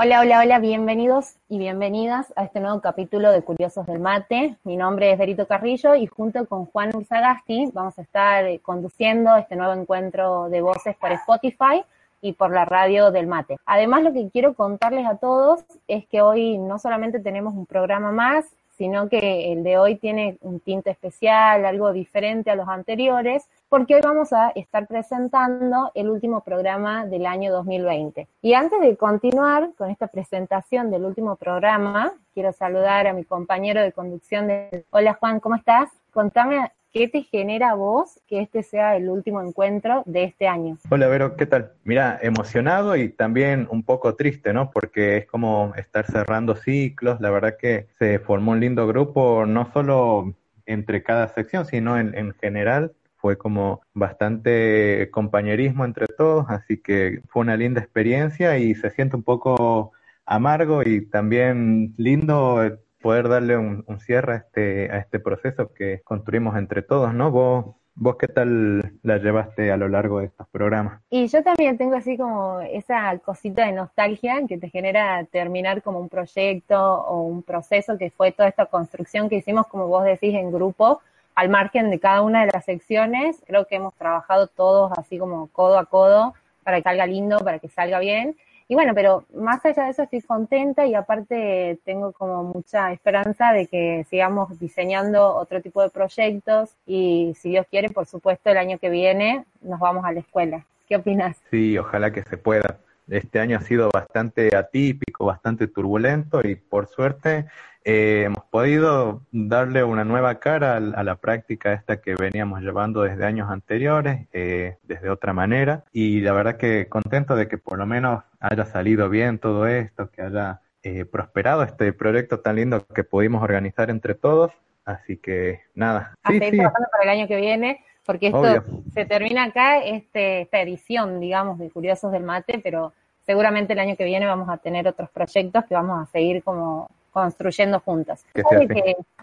Hola, hola, hola, bienvenidos y bienvenidas a este nuevo capítulo de Curiosos del Mate. Mi nombre es Berito Carrillo y junto con Juan Urzagasti vamos a estar eh, conduciendo este nuevo encuentro de voces por Spotify y por la radio del mate. Además, lo que quiero contarles a todos es que hoy no solamente tenemos un programa más, sino que el de hoy tiene un tinte especial, algo diferente a los anteriores, porque hoy vamos a estar presentando el último programa del año 2020. Y antes de continuar con esta presentación del último programa, quiero saludar a mi compañero de conducción. Hola Juan, ¿cómo estás? Contame ¿Qué te genera a vos que este sea el último encuentro de este año? Hola, Vero, ¿qué tal? Mira, emocionado y también un poco triste, ¿no? Porque es como estar cerrando ciclos. La verdad que se formó un lindo grupo, no solo entre cada sección, sino en, en general. Fue como bastante compañerismo entre todos, así que fue una linda experiencia y se siente un poco amargo y también lindo poder darle un, cierre a este, a este proceso que construimos entre todos, ¿no? Vos, ¿Vos qué tal la llevaste a lo largo de estos programas? Y yo también tengo así como esa cosita de nostalgia que te genera terminar como un proyecto o un proceso que fue toda esta construcción que hicimos, como vos decís, en grupo, al margen de cada una de las secciones. Creo que hemos trabajado todos así como codo a codo para que salga lindo, para que salga bien. Y bueno, pero más allá de eso estoy contenta y aparte tengo como mucha esperanza de que sigamos diseñando otro tipo de proyectos y si Dios quiere, por supuesto, el año que viene nos vamos a la escuela. ¿Qué opinas? Sí, ojalá que se pueda. Este año ha sido bastante atípico, bastante turbulento y por suerte eh, hemos podido darle una nueva cara a, la práctica esta que veníamos llevando desde años anteriores, eh, desde otra manera. Y la verdad que contento de que por lo menos haya salido bien todo esto, que haya eh, prosperado este proyecto tan lindo que pudimos organizar entre todos. Así que nada. A sí, trabajando para el año que viene, porque esto se termina acá, este, esta edición, digamos, de Curiosos del Mate, pero seguramente el año que viene vamos a tener otros proyectos que vamos a seguir como construyendo juntas.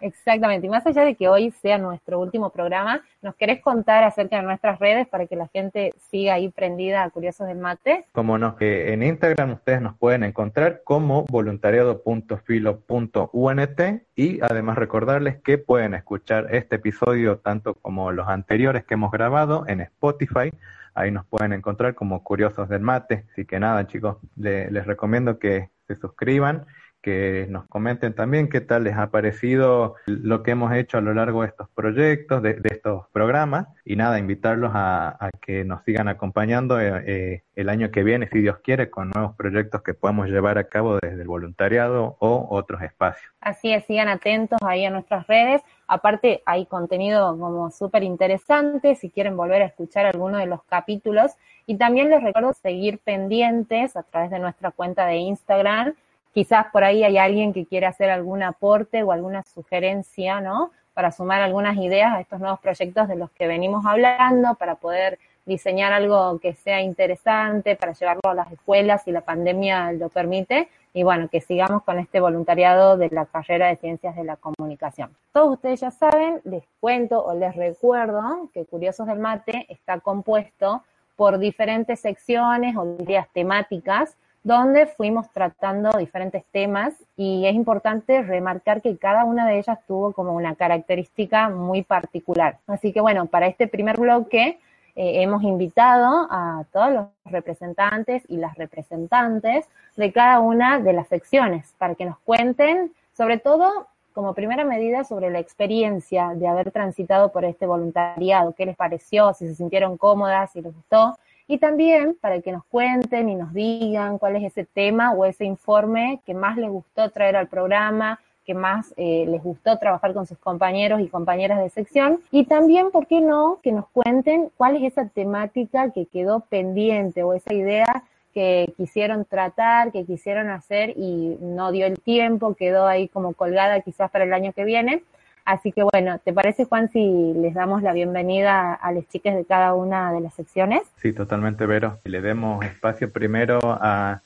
exactamente, y más allá de que hoy sea nuestro último programa, ¿nos querés contar acerca de nuestras redes para que la gente siga ahí prendida a Curiosos del Mate? Como no, que en Instagram ustedes nos pueden encontrar como voluntariado.filo.unt y además recordarles que pueden escuchar este episodio tanto como los anteriores que hemos grabado en Spotify, ahí nos pueden encontrar como Curiosos del Mate. Así que nada, chicos, les recomiendo que se suscriban que nos comenten también qué tal les ha parecido lo que hemos hecho a lo largo de estos proyectos, de, estos programas, y nada, invitarlos a, que nos sigan acompañando eh, eh, el año que viene, si Dios quiere, con nuevos proyectos que podamos llevar a cabo desde el voluntariado o otros espacios. Así es, sigan atentos ahí a nuestras redes. Aparte, hay contenido como súper interesante si quieren volver a escuchar alguno de los capítulos. Y también les recuerdo seguir pendientes a través de nuestra cuenta de Instagram Quizás por ahí hay alguien que quiere hacer algún aporte o alguna sugerencia, ¿no? Para sumar algunas ideas a estos nuevos proyectos de los que venimos hablando, para poder diseñar algo que sea interesante, para llevarlo a las escuelas si la pandemia lo permite. Y bueno, que sigamos con este voluntariado de la carrera de Ciencias de la Comunicación. Todos ustedes ya saben, les cuento o les recuerdo que Curiosos del Mate está compuesto por diferentes secciones o ideas temáticas donde fuimos tratando diferentes temas y es importante remarcar que cada una de ellas tuvo como una característica muy particular. Así que bueno, para este primer bloque eh, hemos invitado a todos los representantes y las representantes de cada una de las secciones para que nos cuenten, sobre todo como primera medida, sobre la experiencia de haber transitado por este voluntariado, qué les pareció, si se sintieron cómodas, si les gustó, y también para que nos cuenten y nos digan cuál es ese tema o ese informe que más les gustó traer al programa, que más eh, les gustó trabajar con sus compañeros y compañeras de sección. Y también, ¿por qué no?, que nos cuenten cuál es esa temática que quedó pendiente o esa idea que quisieron tratar, que quisieron hacer y no dio el tiempo, quedó ahí como colgada quizás para el año que viene. Así que bueno, ¿te parece Juan si les damos la bienvenida a las chicas de cada una de las secciones? Sí, totalmente, Vero. Le demos espacio primero a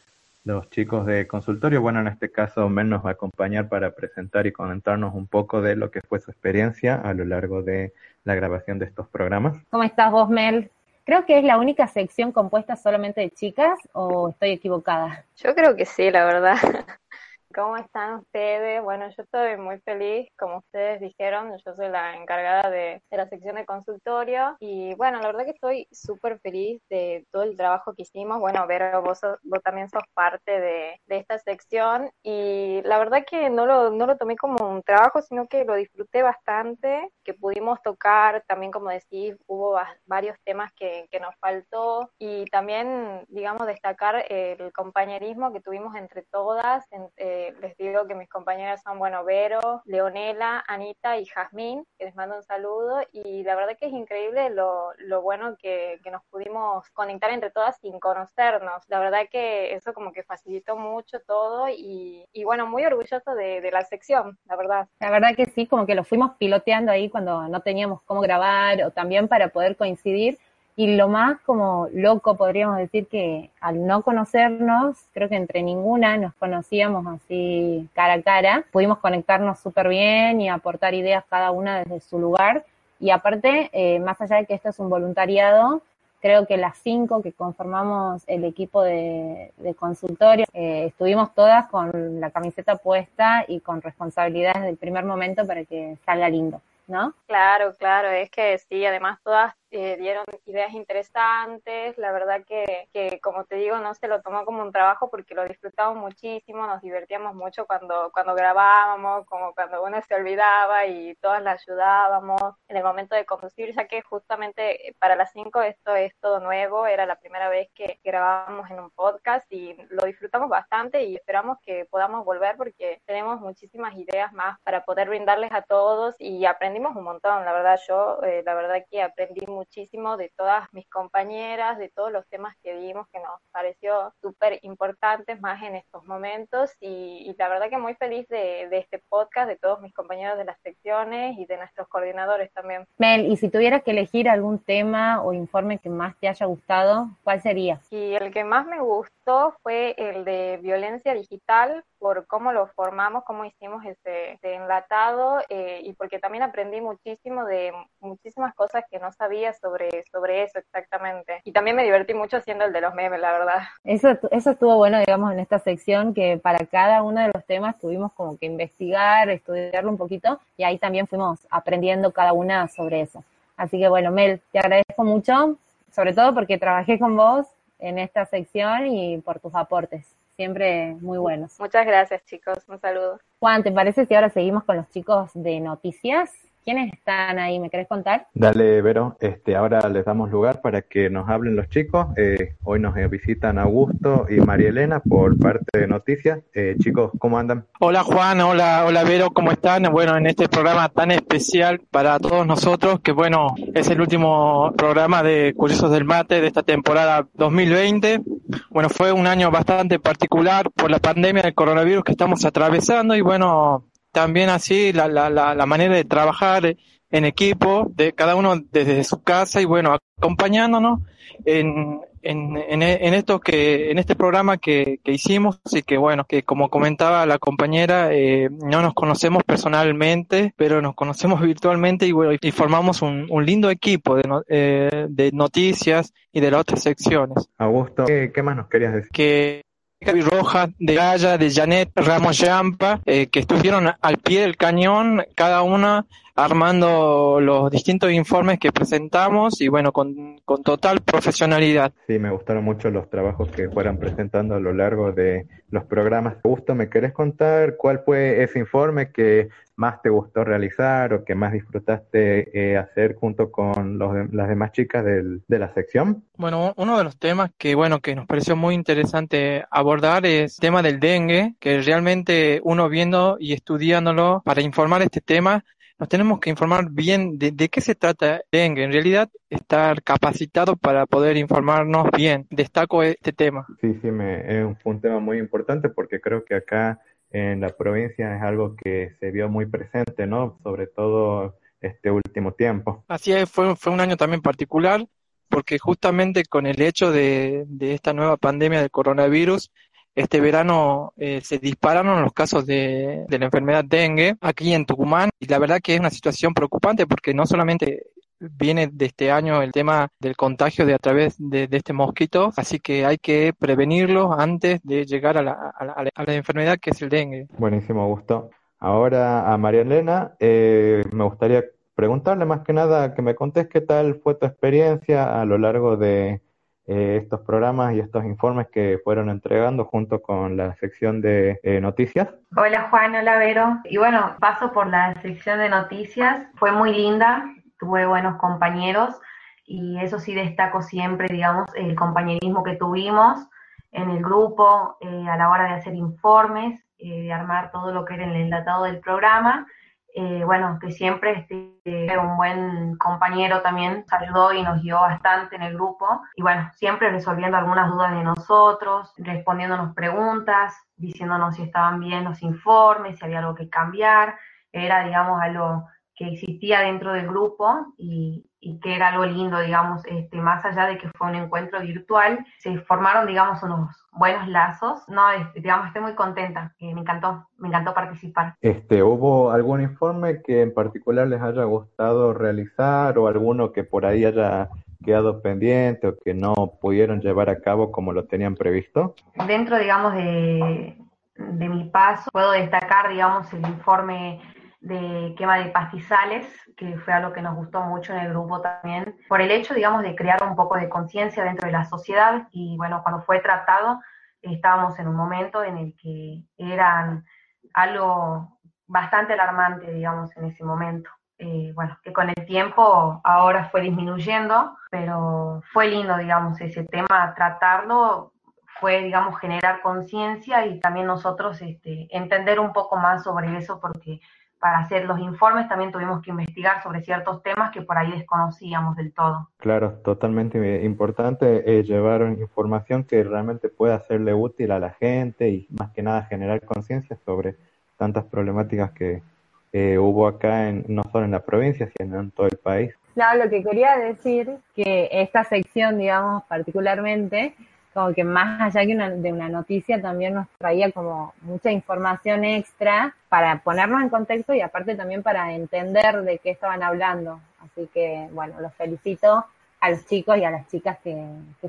los chicos de consultorio. Bueno, en este caso Mel nos va a acompañar para presentar y comentarnos un poco de lo que fue su experiencia a lo largo de la grabación de estos programas. ¿Cómo estás vos, Mel? Creo que es la única sección compuesta solamente de chicas o estoy equivocada. Yo creo que sí, la verdad. ¿Cómo están ustedes? Bueno, yo estoy muy feliz, como ustedes dijeron, yo soy la encargada de, la sección de consultorio y bueno, la verdad que estoy súper feliz de todo el trabajo que hicimos. Bueno, Vero, vos, vos también sos parte de, esta sección y la verdad que no lo, no lo tomé como un trabajo, sino que lo disfruté bastante, que pudimos tocar, también como decís, hubo varios temas que, que nos faltó y también, digamos, destacar el compañerismo que tuvimos entre todas. entre les digo que mis compañeras son, bueno, Vero, Leonela, Anita y Jazmín, que les mando un saludo. Y la verdad que es increíble lo, lo bueno que, que, nos pudimos conectar entre todas sin conocernos. La verdad que eso como que facilitó mucho todo y, y bueno, muy orgulloso de, de, la sección, la verdad. La verdad que sí, como que lo fuimos piloteando ahí cuando no teníamos cómo grabar o también para poder coincidir y lo más como loco podríamos decir que al no conocernos, creo que entre ninguna nos conocíamos así cara a cara, pudimos conectarnos súper bien y aportar ideas cada una desde su lugar. Y aparte, eh, más allá de que esto es un voluntariado, creo que las cinco que conformamos el equipo de, consultorio, eh, estuvimos todas con la camiseta puesta y con responsabilidad desde el primer momento para que salga lindo. ¿No? Claro, claro, es que sí, además todas eh, dieron ideas interesantes, la verdad que, que, como te digo, no se lo tomó como un trabajo porque lo disfrutamos muchísimo, nos divertíamos mucho cuando, cuando grabábamos, como cuando uno se olvidaba y todas la ayudábamos. En el momento de conducir, ya que justamente para las 5 esto es todo nuevo, era la primera vez que grabábamos en un podcast y lo disfrutamos bastante y esperamos que podamos volver porque tenemos muchísimas ideas más para poder brindarles a todos y aprendimos un montón, la verdad. Yo, eh, la verdad que aprendí mucho muchísimo de todas mis compañeras, de todos los temas que vimos que nos pareció súper importantes más en estos momentos y, la verdad que muy feliz de, este podcast, de todos mis compañeros de las secciones y de nuestros coordinadores también. Mel, y si tuvieras que elegir algún tema o informe que más te haya gustado, ¿cuál sería? Y el que más me gustó fue el de violencia digital por cómo lo formamos, cómo hicimos ese, enlatado eh, y porque también aprendí muchísimo de muchísimas cosas que no sabía sobre, sobre eso exactamente. Y también me divertí mucho haciendo el de los memes, la verdad. Eso, eso estuvo bueno, digamos, en esta sección, que para cada uno de los temas tuvimos como que investigar, estudiarlo un poquito, y ahí también fuimos aprendiendo cada una sobre eso. Así que bueno, Mel, te agradezco mucho, sobre todo porque trabajé con vos en esta sección y por tus aportes siempre muy buenos. Muchas gracias, chicos. Un saludo. Juan, ¿te parece si ahora seguimos con los chicos de noticias? ¿Quiénes están ahí? ¿Me querés contar? Dale, Vero. Este, ahora les damos lugar para que nos hablen los chicos. Eh, hoy nos visitan Augusto y María Elena por parte de Noticias. Eh, chicos, ¿cómo andan? Hola Juan, hola, hola Vero, ¿cómo están? Bueno, en este programa tan especial para todos nosotros, que bueno, es el último programa de Curiosos del Mate de esta temporada 2020. Bueno, fue un año bastante particular por la pandemia del coronavirus que estamos atravesando y bueno, también así la, la, la, manera de trabajar en equipo, de cada uno desde su casa y bueno, acompañándonos en, en, en, esto que, en este programa que, que hicimos y que bueno, que como comentaba la compañera, eh, no nos conocemos personalmente, pero nos conocemos virtualmente y bueno, y formamos un, un lindo equipo de, eh, de noticias y de las otras secciones. Augusto, ¿qué, ¿qué más nos querías decir? Que Rojas, de Gaya, de Janet Ramos Yampa, eh, que estuvieron al pie del cañón, cada una armando los distintos informes que presentamos y bueno, con, con total profesionalidad. Sí, me gustaron mucho los trabajos que fueron presentando a lo largo de los programas. Justo, ¿me querés contar cuál fue ese informe que más te gustó realizar o que más disfrutaste eh, hacer junto con los las demás chicas del, de la sección? Bueno, uno de los temas que, bueno, que nos pareció muy interesante abordar es el tema del dengue, que realmente uno viendo y estudiándolo para informar este tema, nos tenemos que informar bien de, de, qué se trata dengue. En realidad, estar capacitado para poder informarnos bien. Destaco este tema. Sí, sí, me, es un tema muy importante porque creo que acá en la provincia es algo que se vio muy presente, ¿no? Sobre todo este último tiempo. Así es, fue, fue un año también particular porque justamente con el hecho de, de esta nueva pandemia del coronavirus, este verano eh, se dispararon los casos de, de la enfermedad dengue aquí en Tucumán y la verdad que es una situación preocupante porque no solamente viene de este año el tema del contagio de a través de, este mosquito, así que hay que prevenirlo antes de llegar a la, a la, a la enfermedad que es el dengue. Buenísimo, Augusto. Ahora a María Elena, eh, me gustaría preguntarle más que nada que me contes qué tal fue tu experiencia a lo largo de eh, estos programas y estos informes que fueron entregando junto con la sección de eh, noticias. Hola Juan, hola Vero. Y bueno, paso por la sección de noticias, fue muy linda, tuve buenos compañeros y eso sí destaco siempre, digamos, el compañerismo que tuvimos en el grupo a la hora de hacer informes eh, de armar todo lo que era el enlatado del programa. Eh, bueno, que siempre este, un buen compañero también nos y nos guió bastante en el grupo. Y bueno, siempre resolviendo algunas dudas de nosotros, respondiéndonos preguntas, diciéndonos si estaban bien los informes, si había algo que cambiar. Era, digamos, algo que existía dentro del grupo y, que era algo lindo, digamos, este, más allá de que fue un encuentro virtual, se formaron, digamos, unos buenos lazos. No, este, digamos, estoy muy contenta, me encantó, me encantó participar. Este, ¿Hubo algún informe que en particular les haya gustado realizar o alguno que por ahí haya quedado pendiente o que no pudieron llevar a cabo como lo tenían previsto? Dentro, digamos, de, de mi paso, puedo destacar, digamos, el informe de quema de pastizales, que fue algo que nos gustó mucho en el grupo también, por el hecho, digamos, de crear un poco de conciencia dentro de la sociedad y bueno, cuando fue tratado estábamos en un momento en el que eran algo bastante alarmante, digamos, en ese momento. Eh, bueno, que con el tiempo ahora fue disminuyendo, pero fue lindo, digamos, ese tema, tratarlo, fue, digamos, generar conciencia y también nosotros este, entender un poco más sobre eso, porque para hacer los informes también tuvimos que investigar sobre ciertos temas que por ahí desconocíamos del todo. Claro, totalmente importante eh, llevar información que realmente pueda serle útil a la gente y más que nada generar conciencia sobre tantas problemáticas que eh, hubo acá, en, no solo en la provincia, sino en todo el país. Claro, lo que quería decir que esta sección, digamos, particularmente, como que más allá que una, de una noticia también nos traía como mucha información extra para ponernos en contexto y aparte también para entender de qué estaban hablando. Así que bueno, los felicito a los chicos y a las chicas que,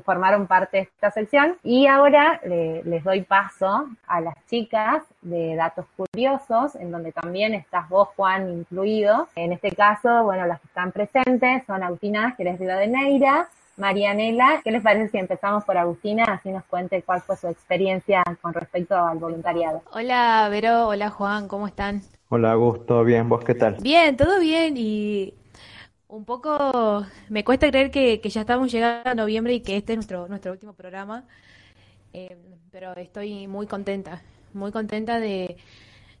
formaron parte de esta sección. Y ahora les doy paso a las chicas de Datos Curiosos, en donde también estás vos, Juan, incluido. En este caso, bueno, las que están presentes son Agustina que de de Neira, Marianela, ¿qué les parece si empezamos por Agustina? Así nos cuente cuál fue su experiencia con respecto al voluntariado. Hola, Vero, hola, Juan, ¿cómo están? Hola, Augusto, bien, ¿vos qué tal? Bien, todo bien y un poco me cuesta creer que, ya estamos llegando a noviembre y que este es nuestro, nuestro último programa, eh, pero estoy muy contenta, muy contenta de,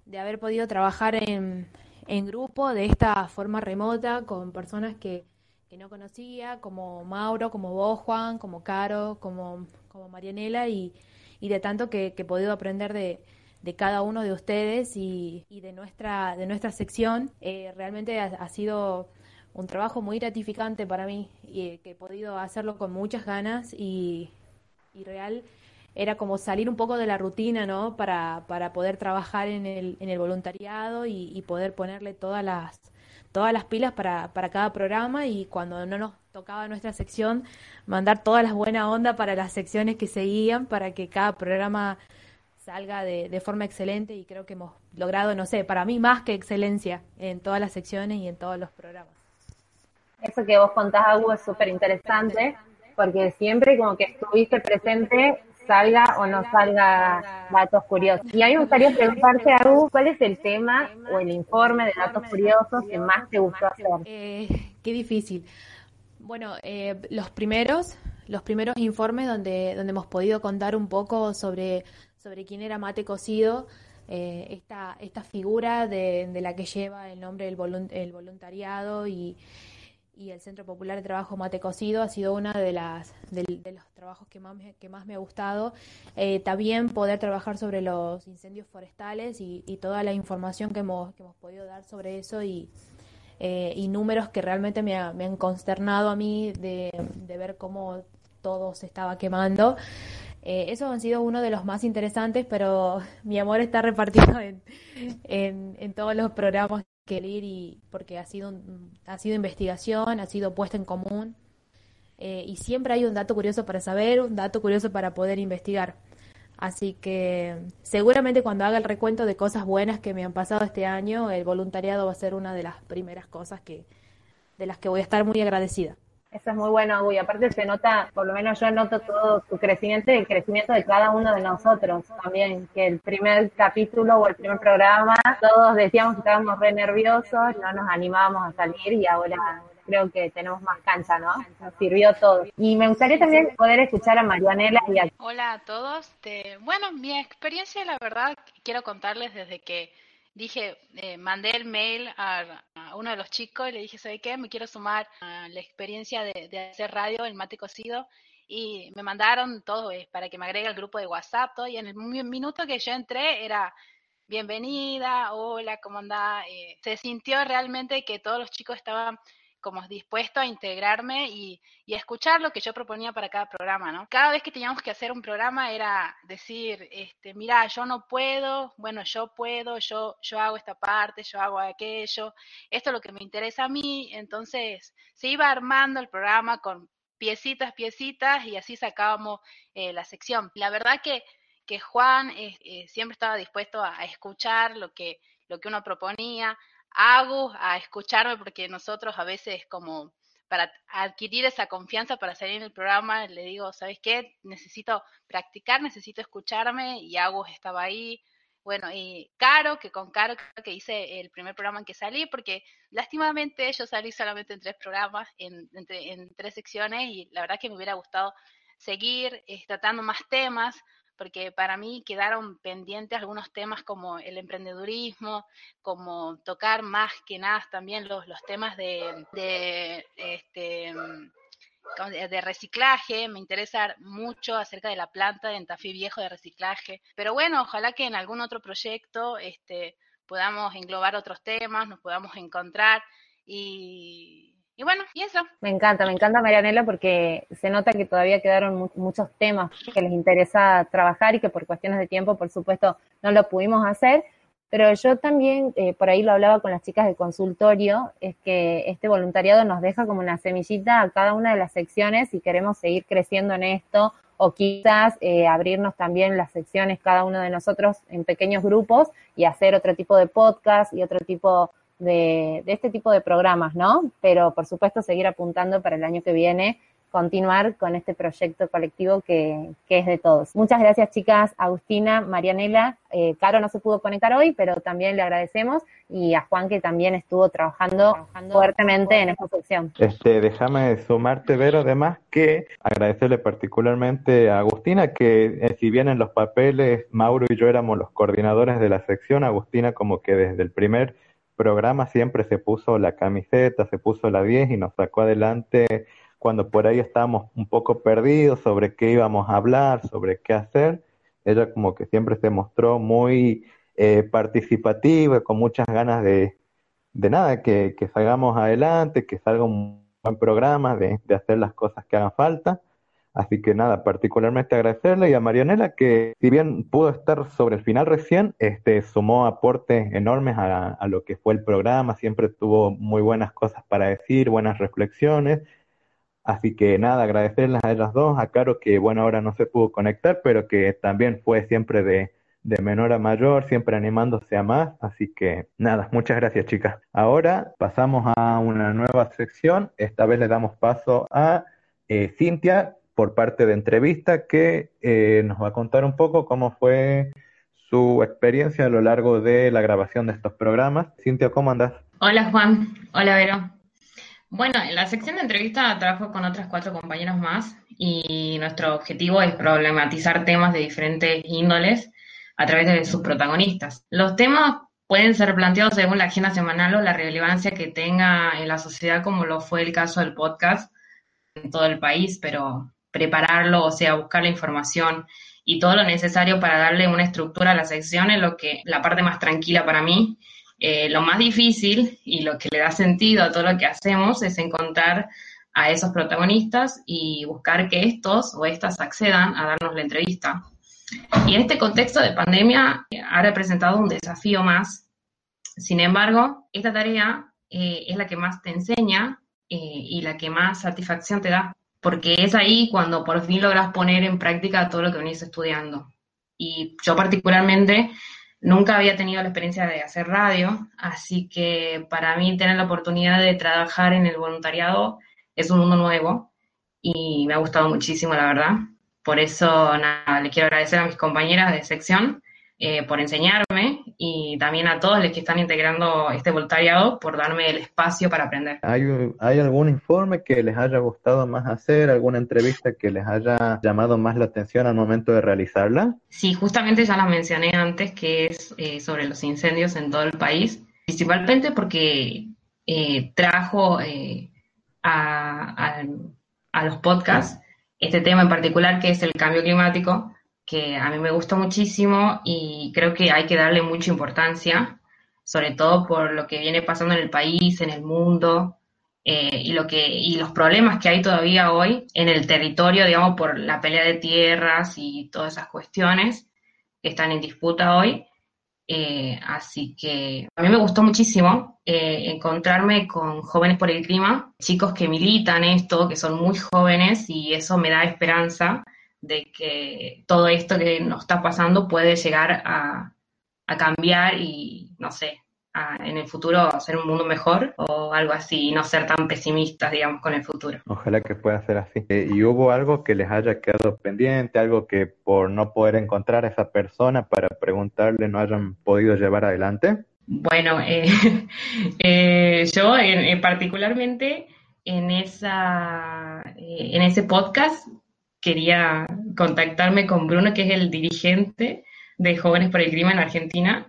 de haber podido trabajar en, en grupo de esta forma remota con personas que que no conocía, como Mauro, como vos, Juan, como Caro, como, como Marianela, y, y de tanto que, he podido aprender de, de, cada uno de ustedes y, y, de, nuestra, de nuestra sección. Eh, realmente ha, sido un trabajo muy gratificante para mí y eh, que he podido hacerlo con muchas ganas y, y real era como salir un poco de la rutina, ¿no? Para, para poder trabajar en el, en el voluntariado y poder ponerle todas las todas las pilas para, para cada programa y cuando no nos tocaba nuestra sección, mandar todas las buenas ondas para las secciones que seguían para que cada programa salga de, de, forma excelente y creo que hemos logrado, no sé, para mí más que excelencia en todas las secciones y en todos los programas. Eso que vos contás, Agu, es súper interesante porque siempre como que estuviste presente salga o no salga datos curiosos. Y a mí me gustaría preguntarte, Aru, ¿cuál es el tema o el informe de datos curiosos que más te gustó hacer? Eh, qué difícil. Bueno, eh, los primeros, los primeros informes donde, donde hemos podido contar un poco sobre, sobre quién era Mate Cocido, eh, esta, esta figura de, de, la que lleva el nombre del voluntariado y, y el Centro Popular de Trabajo Mate Cocido ha sido uno de, las, de, los trabajos que más me, que más me ha gustado. Eh, también poder trabajar sobre los incendios forestales y, toda la información que hemos, que hemos podido dar sobre eso y, eh, y números que realmente me, han consternado a mí de, ver cómo todo se estaba quemando. Eh, esos han sido uno de los más interesantes, pero mi amor está repartido en, en, en todos los programas que y porque ha sido, ha sido investigación, ha sido puesta en común eh, y siempre hay un dato curioso para saber, un dato curioso para poder investigar. Así que seguramente cuando haga el recuento de cosas buenas que me han pasado este año, el voluntariado va a ser una de las primeras cosas que de las que voy a estar muy agradecida. Eso es muy bueno, y aparte se nota, por lo menos yo noto todo tu crecimiento y el crecimiento de cada uno de nosotros también, que el primer capítulo o el primer programa, todos decíamos que estábamos re nerviosos, no nos animábamos a salir y ahora creo que tenemos más cancha, ¿no? Nos sirvió todo. Y me gustaría también poder escuchar a Marianela y a... Hola a todos. bueno, mi experiencia, la verdad, quiero contarles desde que dije, eh, mandé el mail a, uno de los chicos y le dije, ¿sabe qué? Me quiero sumar a la experiencia de, hacer radio, el mate cocido. Y me mandaron todo eh, para que me agregue al grupo de WhatsApp. Y en el minuto que yo entré era bienvenida, hola, ¿cómo anda? Eh, se sintió realmente que todos los chicos estaban como dispuesto a integrarme y, y, escuchar lo que yo proponía para cada programa, ¿no? Cada vez que teníamos que hacer un programa era decir, este, mira, yo no puedo, bueno, yo puedo, yo, yo hago esta parte, yo hago aquello, esto es lo que me interesa a mí, entonces se iba armando el programa con piecitas, piecitas y así sacábamos eh, la sección. La verdad que, que Juan eh, eh, siempre estaba dispuesto a, a escuchar lo que, lo que uno proponía, hago a escucharme porque nosotros a veces como para adquirir esa confianza para salir en el programa, le digo, ¿sabes qué? Necesito practicar, necesito escucharme y Agus estaba ahí. Bueno, y Caro, que con Caro que hice el primer programa en que salí, porque lastimamente yo salí solamente en tres programas, en, en tres secciones, y la verdad que me hubiera gustado seguir eh, tratando más temas, porque para mí quedaron pendientes algunos temas como el emprendedurismo, como tocar más que nada también los, los temas de, de, este, de reciclaje, me interesa mucho acerca de la planta de Entafí Viejo de reciclaje, pero bueno, ojalá que en algún otro proyecto este, podamos englobar otros temas, nos podamos encontrar y, y bueno, y eso. Me encanta, me encanta Marianela porque se nota que todavía quedaron muchos temas que les interesa trabajar y que por cuestiones de tiempo, por supuesto, no lo pudimos hacer. Pero yo también, eh, por ahí lo hablaba con las chicas del consultorio, es que este voluntariado nos deja como una semillita a cada una de las secciones y queremos seguir creciendo en esto o quizás eh, abrirnos también las secciones cada uno de nosotros en pequeños grupos y hacer otro tipo de podcast y otro tipo de, este tipo de programas, ¿no? Pero por supuesto seguir apuntando para el año que viene, continuar con este proyecto colectivo que, que es de todos. Muchas gracias chicas, Agustina, Marianela, eh, Caro no se pudo conectar hoy, pero también le agradecemos y a Juan que también estuvo trabajando, fuertemente en esta sección. Este, déjame sumarte, Vero, además que agradecerle particularmente a Agustina que eh, si bien en los papeles Mauro y yo éramos los coordinadores de la sección, Agustina como que desde el primer programa siempre se puso la camiseta, se puso la 10 y nos sacó adelante cuando por ahí estábamos un poco perdidos sobre qué íbamos a hablar, sobre qué hacer. Ella como que siempre se mostró muy eh, participativa, con muchas ganas de, de nada, que, que salgamos adelante, que salga un buen programa, de, de hacer las cosas que hagan falta. Así que nada, particularmente agradecerle y a Marianela que si bien pudo estar sobre el final recién, este sumó aportes enormes a, lo que fue el programa, siempre tuvo muy buenas cosas para decir, buenas reflexiones. Así que nada, agradecerles a ellas dos, a Caro que bueno ahora no se pudo conectar, pero que también fue siempre de, de menor a mayor, siempre animándose a más. Así que nada, muchas gracias chicas. Ahora pasamos a una nueva sección, esta vez le damos paso a eh, Cintia, por parte de entrevista que eh, nos va a contar un poco cómo fue su experiencia a lo largo de la grabación de estos programas. Cintia, ¿cómo andas? Hola Juan, hola Vero. Bueno, en la sección de entrevista trabajo con otras cuatro compañeros más y nuestro objetivo es problematizar temas de diferentes índoles a través de sus protagonistas. Los temas pueden ser planteados según la agenda semanal o la relevancia que tenga en la sociedad, como lo fue el caso del podcast en todo el país, pero prepararlo, o sea, buscar la información y todo lo necesario para darle una estructura a la sección es lo que, la parte más tranquila para mí. Eh, lo más difícil y lo que le da sentido a todo lo que hacemos es encontrar a esos protagonistas y buscar que estos o estas accedan a darnos la entrevista. Y en este contexto de pandemia ha representado un desafío más Sin embargo, esta tarea eh, es la que más te enseña eh, y la que más satisfacción te da, porque es ahí cuando por fin logras poner en práctica todo lo que venís estudiando. Y yo particularmente nunca había tenido la experiencia de hacer radio, así que para mí tener la oportunidad de trabajar en el voluntariado es un mundo nuevo y me ha gustado muchísimo, la verdad. Por eso, nada, le quiero agradecer a mis compañeras de sección eh, por enseñarme y también a todos los que están integrando este voluntariado por darme el espacio para aprender. ¿Hay, ¿Hay algún informe que les haya gustado más hacer, alguna entrevista que les haya llamado más la atención al momento de realizarla? Sí, justamente ya la mencioné antes, que es eh, sobre los incendios en todo el país, principalmente porque eh, trajo a, a los podcasts este tema en particular que es el cambio climático que a mí me gustó muchísimo y creo que hay que darle mucha importancia, sobre todo por lo que viene pasando en el país, en el mundo, eh, y, lo que, y los problemas que hay todavía hoy en el territorio, digamos, por la pelea de tierras y todas esas cuestiones que están en disputa hoy. Eh, así que a mí me gustó muchísimo eh, encontrarme con jóvenes por el clima, chicos que militan esto, que son muy jóvenes y eso me da esperanza de que todo esto que nos está pasando puede llegar a, cambiar y, no sé, en el futuro ser un mundo mejor o algo así, y no ser tan pesimistas, digamos, con el futuro. Ojalá que pueda ser así. Eh, ¿Y hubo algo que les haya quedado pendiente, algo que por no poder encontrar a esa persona para preguntarle no hayan podido llevar adelante? Bueno, eh, eh, yo en, particularmente en, esa, en ese podcast quería contactarme con Bruno, que es el dirigente de Jóvenes por el Clima en Argentina,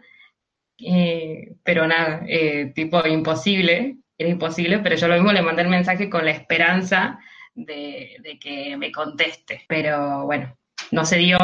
eh, pero nada, eh, tipo imposible, era imposible, pero yo lo mismo le mandé el mensaje con la esperanza de, que me conteste, pero bueno, no se dio,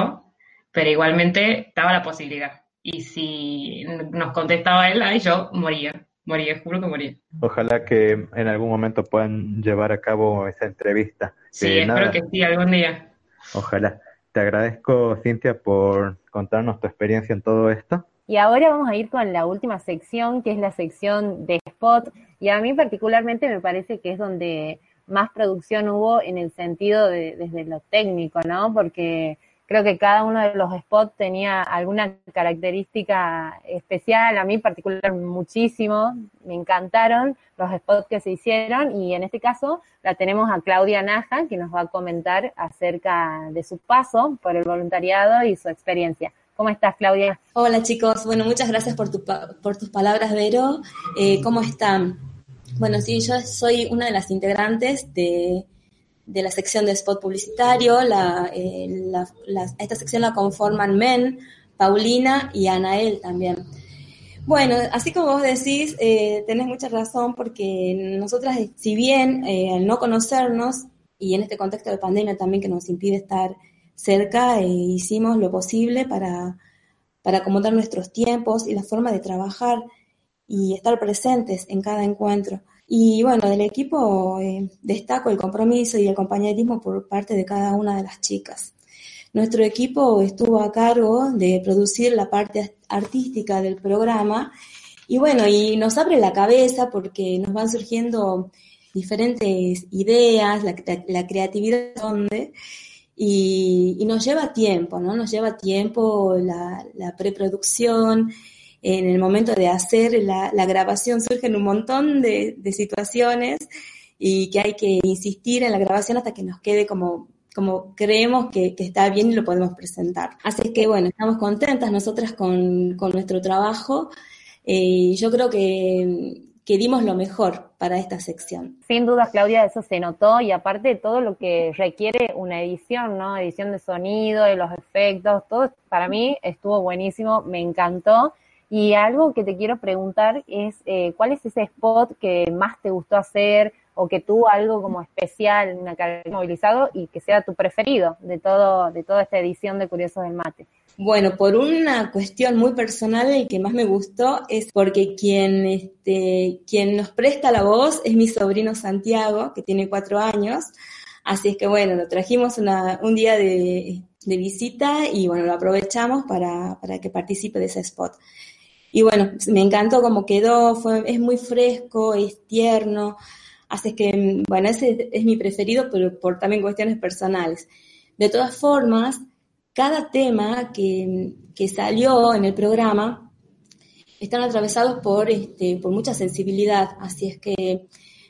pero igualmente estaba la posibilidad. Y si nos contestaba él, ahí yo moría moría, juro que moría. Ojalá que en algún momento puedan llevar a cabo esa entrevista. Sí, espero que sí, algún día. Ojalá. Te agradezco, Cintia, por contarnos tu experiencia en todo esto. Y ahora vamos a ir con la última sección, que es la sección de spot. Y a mí particularmente me parece que es donde más producción hubo en el sentido de desde lo técnico, ¿no? Porque Creo que cada uno de los spots tenía alguna característica especial, a mí particular muchísimo, me encantaron los spots que se hicieron y en este caso la tenemos a Claudia Naja que nos va a comentar acerca de su paso por el voluntariado y su experiencia. ¿Cómo estás, Claudia? Hola, chicos. Bueno, muchas gracias por, tu, por tus palabras, Vero. Eh, ¿Cómo están? Bueno, sí, yo soy una de las integrantes de de la sección de spot publicitario. Eh, esta sección la conforman Men, Paulina y Anael también. Bueno, así como vos decís, eh, tenés mucha razón porque nosotras, si bien eh, al no conocernos y en este contexto de pandemia también que nos impide estar cerca, hicimos lo posible para, para acomodar nuestros tiempos y la forma de trabajar y estar presentes en cada encuentro. Y bueno, del equipo eh, destaco el compromiso y el compañerismo por parte de cada una de las chicas. Nuestro equipo estuvo a cargo de producir la parte artística del programa y bueno, y nos abre la cabeza porque nos van surgiendo diferentes ideas, la, creatividad donde y, nos lleva tiempo, ¿no? Nos lleva tiempo la, la preproducción, en el momento de hacer la, grabación surgen un montón de, situaciones y que hay que insistir en la grabación hasta que nos quede como, como creemos que, está bien y lo podemos presentar. Así que bueno, estamos contentas nosotras con, nuestro trabajo eh, y yo creo que, que dimos lo mejor para esta sección. Sin duda, Claudia, eso se notó y aparte de todo lo que requiere una edición, ¿no? Edición de sonido, de los efectos, todo para mí estuvo buenísimo, me encantó. Y algo que te quiero preguntar es, eh, ¿cuál es ese spot que más te gustó hacer o que tuvo algo como especial, una carrera movilizado y que sea tu preferido de todo de toda esta edición de Curiosos del Mate? Bueno, por una cuestión muy personal, el que más me gustó es porque quien, este, quien nos presta la voz es mi sobrino Santiago, que tiene cuatro años. Así es que bueno, lo trajimos un día de, visita y bueno, lo aprovechamos para, para que participe de ese spot. Y bueno, me encantó cómo quedó, es muy fresco, es tierno, así que, bueno, ese es mi preferido, pero por también cuestiones personales. De todas formas, cada tema que, que salió en el programa están atravesados por, este, por mucha sensibilidad, así es que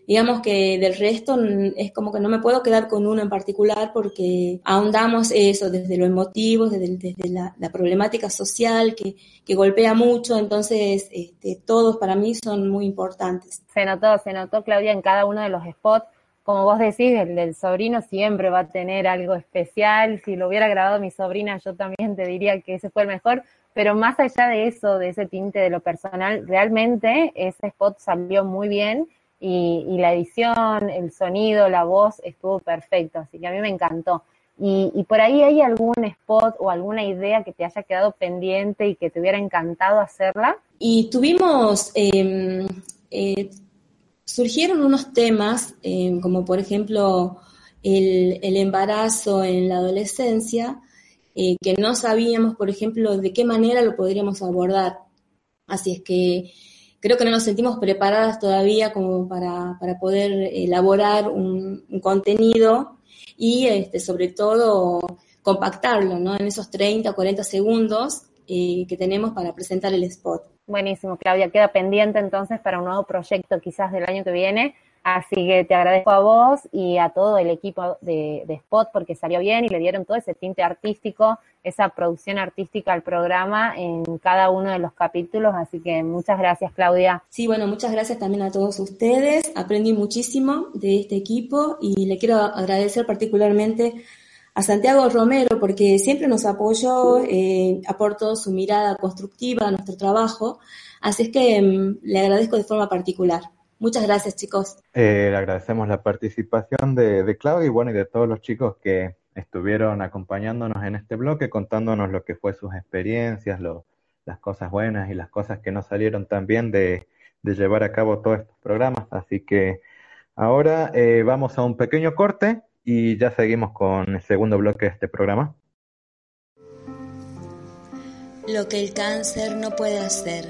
digamos que del resto es como que no me puedo quedar con uno en particular porque ahondamos eso desde lo emotivo, desde, desde la, problemática social que, que, golpea mucho, entonces este, todos para mí son muy importantes. Se notó, se notó Claudia en cada uno de los spots. Como vos decís, el del sobrino siempre va a tener algo especial. Si lo hubiera grabado mi sobrina, yo también te diría que ese fue el mejor. Pero más allá de eso, de ese tinte de lo personal, realmente ese spot salió muy bien y, la edición, el sonido, la voz estuvo perfecto, así que a mí me encantó. Y, por ahí hay algún spot o alguna idea que te haya quedado pendiente y que te hubiera encantado hacerla. Y tuvimos, em, eh, surgieron unos temas, em, como por ejemplo el, el, embarazo en la adolescencia, eh, que no sabíamos, por ejemplo, de qué manera lo podríamos abordar. Así es que creo que no nos sentimos preparadas todavía como para, poder elaborar un, contenido y este, sobre todo compactarlo ¿no? en esos 30 o 40 segundos eh, que tenemos para presentar el spot. Buenísimo, Claudia. Queda pendiente entonces para un nuevo proyecto quizás del año que viene. Así que te agradezco a vos y a todo el equipo de, Spot porque salió bien y le dieron todo ese tinte artístico esa producción artística al programa en cada uno de los capítulos. Así que muchas gracias, Claudia. Sí, bueno, muchas gracias también a todos ustedes. Aprendí muchísimo de este equipo y le quiero agradecer particularmente a Santiago Romero porque siempre nos apoyó, eh, aportó su mirada constructiva a nuestro trabajo. Así es que mm, le agradezco de forma particular. Muchas gracias, chicos. Eh, le agradecemos la participación de, de Claudia y bueno, y de todos los chicos que estuvieron acompañándonos en este bloque, contándonos lo que fue sus experiencias, las cosas buenas y las cosas que no salieron tan bien de, llevar a cabo todos estos programas. Así que ahora eh, vamos a un pequeño corte y ya seguimos con el segundo bloque de este programa. Lo que el cáncer no puede hacer.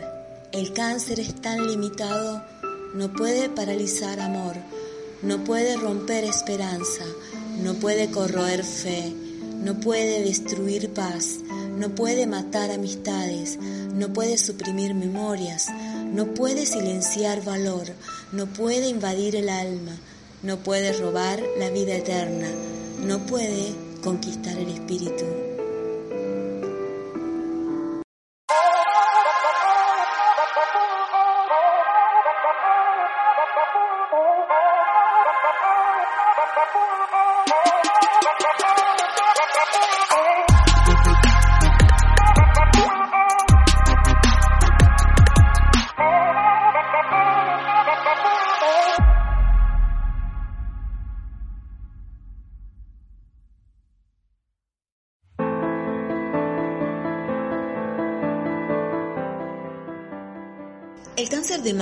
El cáncer es tan limitado, no puede paralizar amor, no puede romper esperanza no puede corroer fe, no puede destruir paz, no puede matar amistades, no puede suprimir memorias, no puede silenciar valor, no puede invadir el alma, no puede robar la vida eterna, no puede conquistar el espíritu.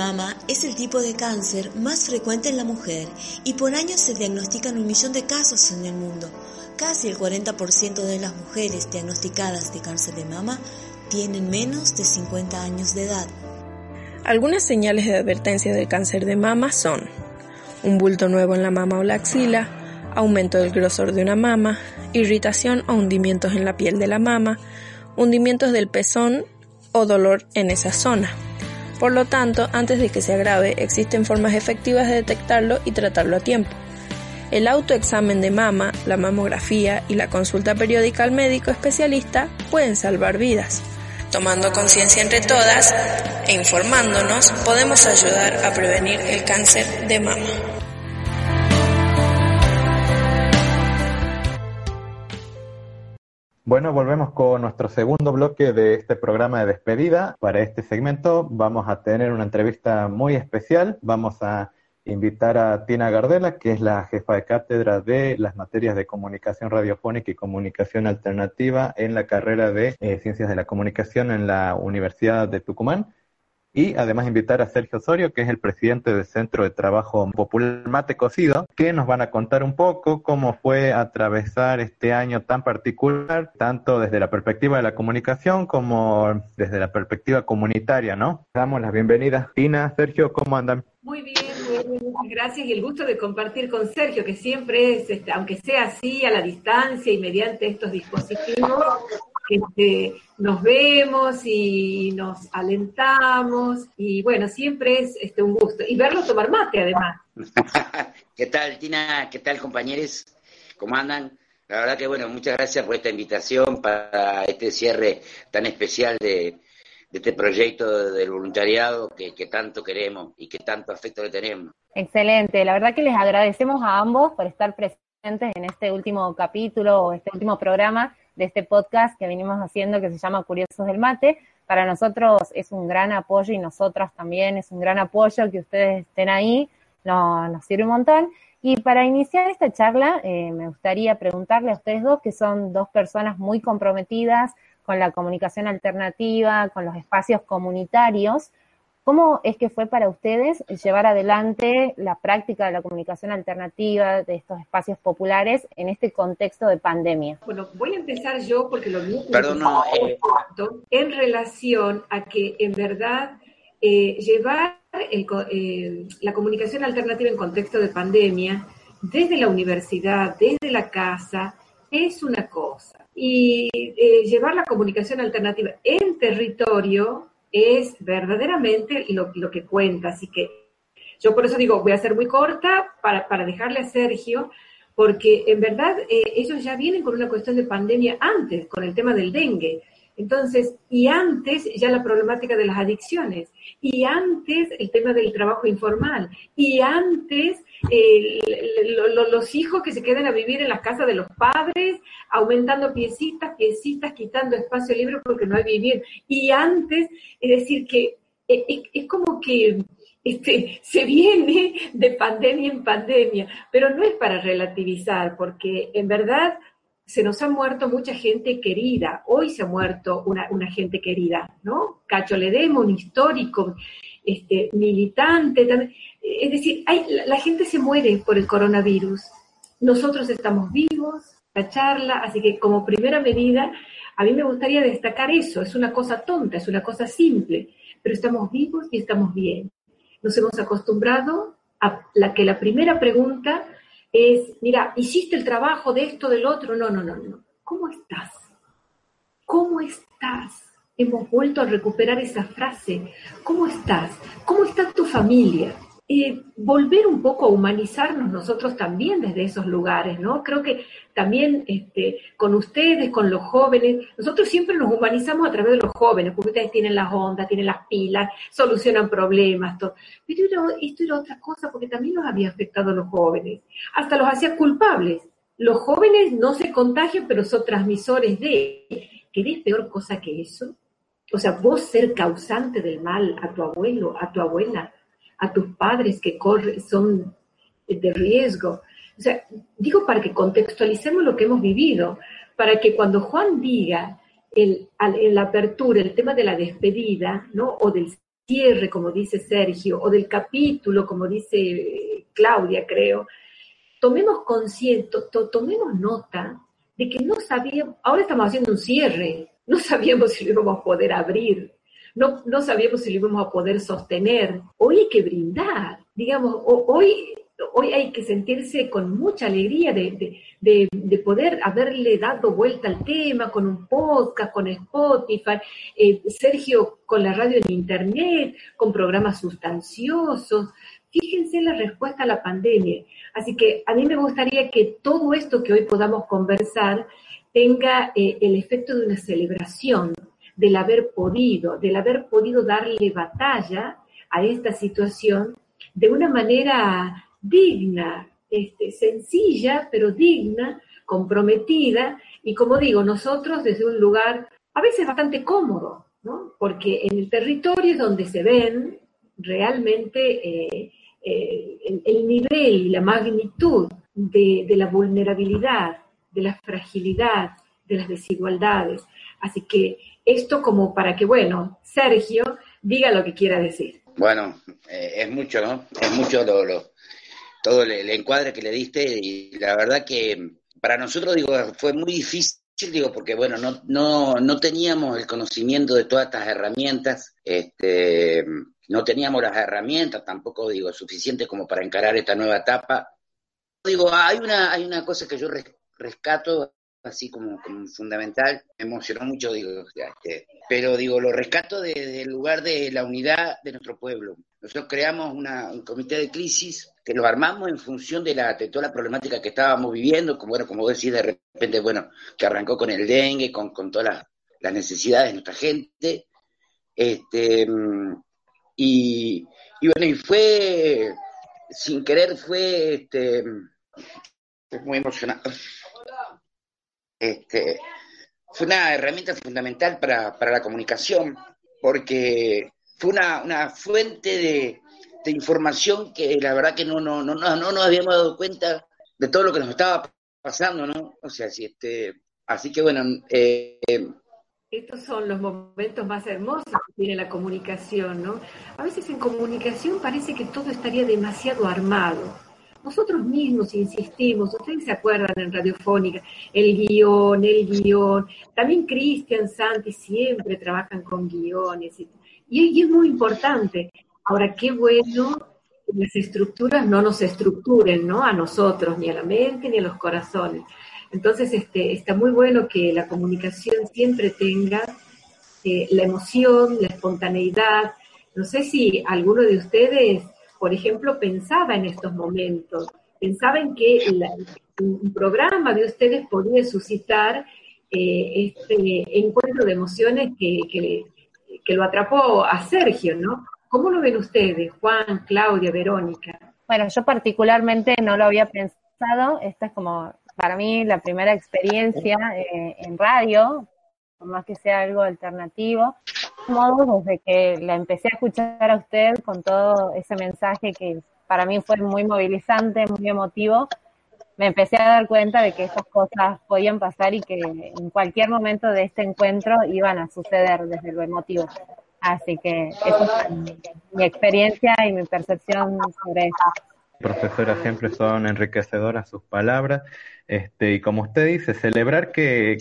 Mama es el tipo de cáncer más frecuente en la mujer y por año se diagnostican un millón de casos en el mundo. Casi el 40% de las mujeres diagnosticadas de cáncer de mama tienen menos de 50 años de edad. Algunas señales de advertencia del cáncer de mama son un bulto nuevo en la mama o la axila, aumento del grosor de una mama, irritación o hundimientos en la piel de la mama, hundimientos del pezón o dolor en esa zona. Por lo tanto, antes de que se agrave, existen formas efectivas de detectarlo y tratarlo a tiempo. El autoexamen de mama, la mamografía y la consulta periódica al médico especialista pueden salvar vidas. Tomando conciencia entre todas e informándonos, podemos ayudar a prevenir el cáncer de mama. Bueno, volvemos con nuestro segundo bloque de este programa de despedida. Para este segmento vamos a tener una entrevista muy especial. Vamos a invitar a Tina Gardela, que es la jefa de cátedra de las materias de comunicación radiofónica y comunicación alternativa en la carrera de eh, Ciencias de la Comunicación en la Universidad de Tucumán. Y además invitar a Sergio Osorio, que es el presidente del Centro de Trabajo Popular Mate Cocido, que nos van a contar un poco cómo fue atravesar este año tan particular, tanto desde la perspectiva de la comunicación como desde la perspectiva comunitaria, ¿no? Damos las bienvenidas. Tina, Sergio, ¿cómo andan? Muy bien, muy bien, gracias y el gusto de compartir con Sergio, que siempre es, este, aunque sea así, a la distancia y mediante estos dispositivos, este, nos vemos y nos alentamos y bueno, siempre es este, un gusto. Y verlo tomar mate además. ¿Qué tal, Tina? ¿Qué tal, compañeros? ¿Cómo andan? La verdad que bueno, muchas gracias por esta invitación para este cierre tan especial de, este proyecto del voluntariado que, que tanto queremos y que tanto afecto le tenemos. Excelente, la verdad que les agradecemos a ambos por estar presentes en este último capítulo o este último programa de este podcast que venimos haciendo que se llama Curiosos del Mate. Para nosotros es un gran apoyo y nosotras también es un gran apoyo que ustedes estén ahí, nos, sirve un montón. Y para iniciar esta charla, eh, me gustaría preguntarle a ustedes dos, que son dos personas muy comprometidas con la comunicación alternativa, con los espacios comunitarios, ¿Cómo es que fue para ustedes llevar adelante la práctica de la comunicación alternativa de estos espacios populares en este contexto de pandemia? Bueno, voy a empezar yo porque lo mismo Perdón, no, eh... en relación a que en verdad eh, llevar el, eh, la comunicación alternativa en contexto de pandemia desde la universidad, desde la casa, es una cosa. Y eh, llevar la comunicación alternativa en territorio es verdaderamente lo, lo, que cuenta. Así que yo por eso digo, voy a ser muy corta para, para dejarle a Sergio, porque en verdad eh, ellos ya vienen con una cuestión de pandemia antes, con el tema del dengue. Entonces, y antes ya la problemática de las adicciones, y antes el tema del trabajo informal, y antes los hijos que se quedan a vivir en las casas de los padres, aumentando piecitas, piecitas, quitando espacio libre porque no hay vivir. Y antes, es decir, que es, eh, es como que este, se viene de pandemia en pandemia, pero no es para relativizar, porque en verdad se nos ha muerto mucha gente querida. Hoy se ha muerto una, gente querida, ¿no? Cacho Ledemo, un histórico, este, militante. También. Es decir, la, gente se muere por el coronavirus. Nosotros estamos vivos, la charla, así que como primera medida, a mí me gustaría destacar eso. Es una cosa tonta, es una cosa simple, pero estamos vivos y estamos bien. Nos hemos acostumbrado a la que la primera pregunta es, mira, hiciste el trabajo de esto, del otro. No, no, no, no. ¿Cómo estás? ¿Cómo estás? Hemos vuelto a recuperar esa frase. ¿Cómo estás? ¿Cómo está tu familia? Eh, volver un poco a humanizarnos nosotros también desde esos lugares, ¿no? Creo que también este, con ustedes, con los jóvenes, nosotros siempre nos humanizamos a través de los jóvenes, porque ustedes tienen las ondas, tienen las pilas, solucionan problemas, todo. Pero era, esto era otra cosa, porque también nos había afectado a los jóvenes, hasta los hacía culpables. Los jóvenes no se contagian, pero son transmisores de... ¿Querés peor cosa que eso? O sea, vos ser causante del mal a tu abuelo, a tu abuela, a tus padres que corren, son de riesgo. O sea, digo para que contextualicemos lo que hemos vivido, para que cuando Juan diga el, en la apertura el tema de la despedida, ¿no? O del cierre, como dice Sergio, o del capítulo, como dice Claudia, creo, tomemos consciente, to, tomemos nota de que no sabíamos, ahora estamos haciendo un cierre, no sabíamos si lo íbamos a poder abrir, no, no sabíamos si lo íbamos a poder sostener. Hoy hay que brindar, digamos, hoy, hoy hay que sentirse con mucha alegría de, de, de, poder haberle dado vuelta al tema con un podcast, con Spotify, eh, Sergio con la radio en internet, con programas sustanciosos. Fíjense la respuesta a la pandemia. Así que a mí me gustaría que todo esto que hoy podamos conversar tenga eh, el efecto de una celebración, del haber podido, del haber podido darle batalla a esta situación de una manera digna, este, sencilla, pero digna, comprometida, y como digo, nosotros desde un lugar a veces bastante cómodo, ¿no? porque en el territorio es donde se ven realmente eh, eh, el, el, nivel y la magnitud de la vulnerabilidad, de la fragilidad, de las desigualdades. Así que esto como para que, bueno, Sergio diga lo que quiera decir. Bueno, eh, es mucho, ¿no? Es mucho lo, lo todo el, encuadre que le diste y la verdad que para nosotros, digo, fue muy difícil, digo, porque bueno, no, no, no teníamos el conocimiento de todas estas herramientas, este, no teníamos las herramientas tampoco, digo, suficientes como para encarar esta nueva etapa. Digo, hay una, hay una cosa que yo rescato así como, fundamental, me emocionó mucho, digo, este, pero digo, lo rescato desde el lugar de la unidad de nuestro pueblo. Nosotros creamos un comité de crisis que lo armamos en función de, la, de toda la problemática que estábamos viviendo, como, bueno, como decís, de repente, bueno, que arrancó con el dengue, con, con todas las, necesidades de nuestra gente. Este, y, y bueno, y fue, sin querer, fue este, muy emocionante este, fue una herramienta fundamental para, para la comunicación, porque fue una, una fuente de, de, información que la verdad que no, no, no, no, nos habíamos dado cuenta de todo lo que nos estaba pasando, ¿no? O sea, si este, así que bueno. Eh, estos son los momentos más hermosos que tiene la comunicación, ¿no? A veces en comunicación parece que todo estaría demasiado armado nosotros mismos insistimos, ustedes se acuerdan en Radiofónica, el guion, el guion, también Cristian, Santi siempre trabajan con guiones, y, es muy importante. Ahora, qué bueno que las estructuras no nos estructuren, ¿no? A nosotros, ni a la mente, ni a los corazones. Entonces, este, está muy bueno que la comunicación siempre tenga eh, la emoción, la espontaneidad. No sé si alguno de ustedes por ejemplo, pensaba en estos momentos, pensaba en que un programa de ustedes podía suscitar eh, este encuentro de emociones que, que, lo atrapó a Sergio, ¿no? ¿Cómo lo ven ustedes, Juan, Claudia, Verónica? Bueno, yo particularmente no lo había pensado, esta es como para mí la primera experiencia eh, en radio, por más que sea algo alternativo, modo, desde que la empecé a escuchar a usted con todo ese mensaje que para mí fue muy movilizante, muy emotivo, me empecé a dar cuenta de que esas cosas podían pasar y que en cualquier momento de este encuentro iban a suceder desde lo emotivo. Así que esa es mi, experiencia y mi percepción sobre eso. Profesora, siempre son enriquecedoras sus palabras. Este, y como usted dice, celebrar que,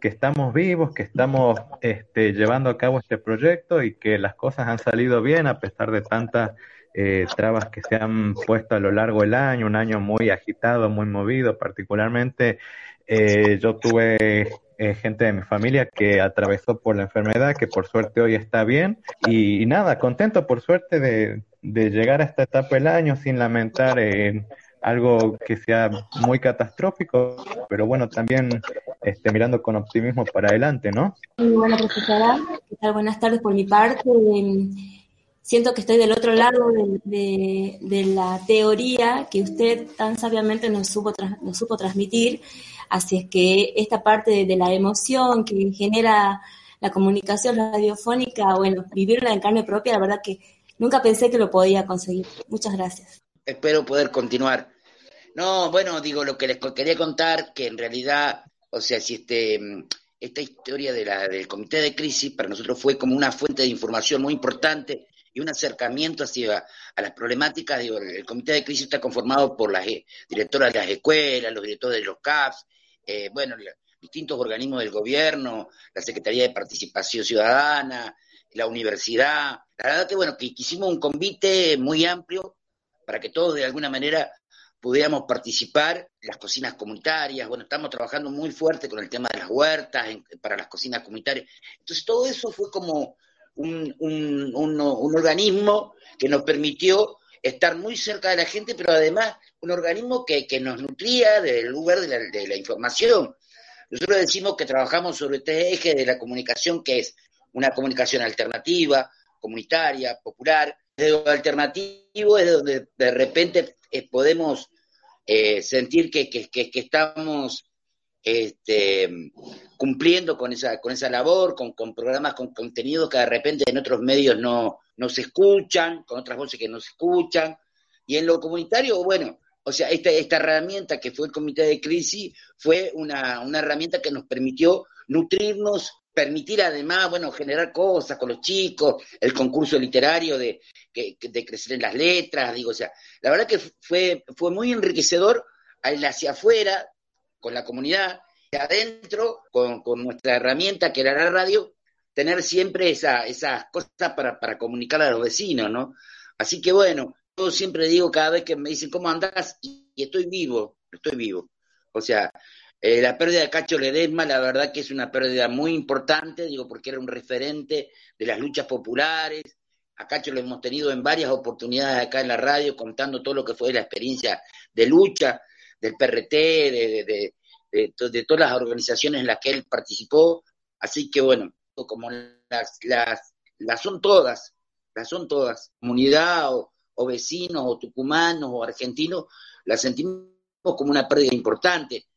que estamos vivos, que estamos este, llevando a cabo este proyecto y que las cosas han salido bien a pesar de tantas eh, trabas que se han puesto a lo largo del año, un año muy agitado, muy movido, particularmente eh, yo tuve eh, gente de mi familia que atravesó por la enfermedad, que por suerte hoy está bien y, nada, contento por suerte de, de, llegar a esta etapa del año sin lamentar algo que sea muy catastrófico, pero bueno, también este, mirando con optimismo para adelante, ¿no? Bueno, profesora, ¿qué tal? Buenas tardes por mi parte. Siento que estoy del otro lado de, de, la teoría que usted tan sabiamente nos supo, nos supo transmitir, así es que esta parte de, la emoción que genera la comunicación radiofónica, bueno, vivirla en carne propia, la verdad que nunca pensé que lo podía conseguir. Muchas gracias. Espero poder continuar no, bueno, digo, lo que les quería contar, que en realidad, o sea, si este, esta historia de la, del comité de crisis para nosotros fue como una fuente de información muy importante y un acercamiento hacia a las problemáticas. Digo, el comité de crisis está conformado por las eh, directoras de las escuelas, los directores de los CAPS, eh, bueno, distintos organismos del gobierno, la Secretaría de Participación Ciudadana, la universidad. La verdad que, bueno, que hicimos un convite muy amplio para que todos de alguna manera pudiéramos participar en las cocinas comunitarias. Bueno, estamos trabajando muy fuerte con el tema de las huertas para las cocinas comunitarias. Entonces, todo eso fue como un, un, organismo que nos permitió estar muy cerca de la gente, pero además un organismo que, que nos nutría del lugar de la, de la, información. Nosotros decimos que trabajamos sobre este eje de la comunicación, que es una comunicación alternativa, comunitaria, popular. Desde lo alternativo es donde de repente eh, podemos eh, sentir que, que, que, estamos este, cumpliendo con esa, con esa labor, con, con, programas, con contenidos que de repente en otros medios no, no se escuchan, con otras voces que no se escuchan. Y en lo comunitario, bueno, o sea, esta, esta herramienta que fue el comité de crisis fue una, una herramienta que nos permitió nutrirnos permitir además, bueno, generar cosas con los chicos, el concurso literario de, de crecer en las letras, digo, o sea, la verdad que fue, fue muy enriquecedor hacia afuera, con la comunidad, y adentro, con, nuestra herramienta que era la radio, tener siempre esa, esas cosas para, para comunicar a los vecinos, ¿no? Así que bueno, yo siempre digo cada vez que me dicen, ¿cómo andás? Y estoy vivo, estoy vivo. O sea, eh, la pérdida de Cacho Ledesma, la verdad que es una pérdida muy importante, digo, porque era un referente de las luchas populares. A Cacho lo hemos tenido en varias oportunidades acá en la radio, contando todo lo que fue la experiencia de lucha del PRT, de, de, todas las organizaciones en las que él participó. Así que bueno, como las, las, las son todas, las son todas, comunidad o vecinos o tucumanos o argentinos, las sentimos como una pérdida importante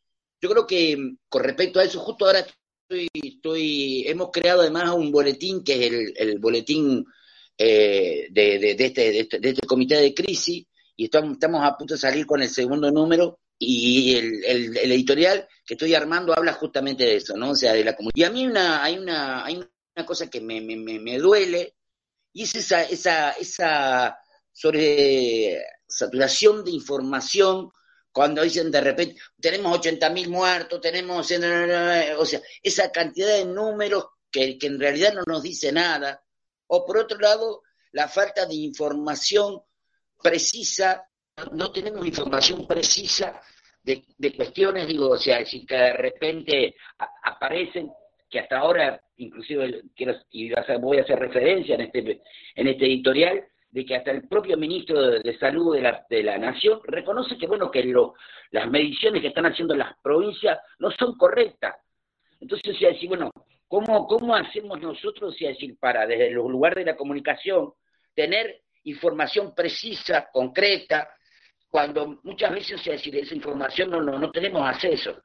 yo creo que mm, con respecto a eso, justo ahora estoy, estoy hemos creado además un boletín que es el, el boletín eh, de, de, este, este, de, este, comité de crisis y estamos, estamos a punto de salir con el segundo número y el, el, editorial que estoy armando habla justamente de eso, ¿no? O sea, de la comunidad. Y a mí una, hay, una, hay una cosa que me, me, me duele y es esa, esa, esa sobre saturación de información cuando dicen de repente, tenemos 80.000 muertos, tenemos, o sea, esa cantidad de números que, en realidad no nos dice nada, o por otro lado, la falta de información precisa, no tenemos información precisa de, cuestiones, digo, o sea, si que de repente aparecen, que hasta ahora, inclusive quiero, y voy a hacer referencia en este, en este editorial, de que hasta el propio ministro de, Salud de la, de la Nación reconoce que, bueno, que lo, las mediciones que están haciendo las provincias no son correctas. Entonces, o sea, decir, bueno, ¿cómo, cómo hacemos nosotros, decir, para desde los lugares de la comunicación tener información precisa, concreta, cuando muchas veces, o sea, decir, esa información no, no, no tenemos acceso?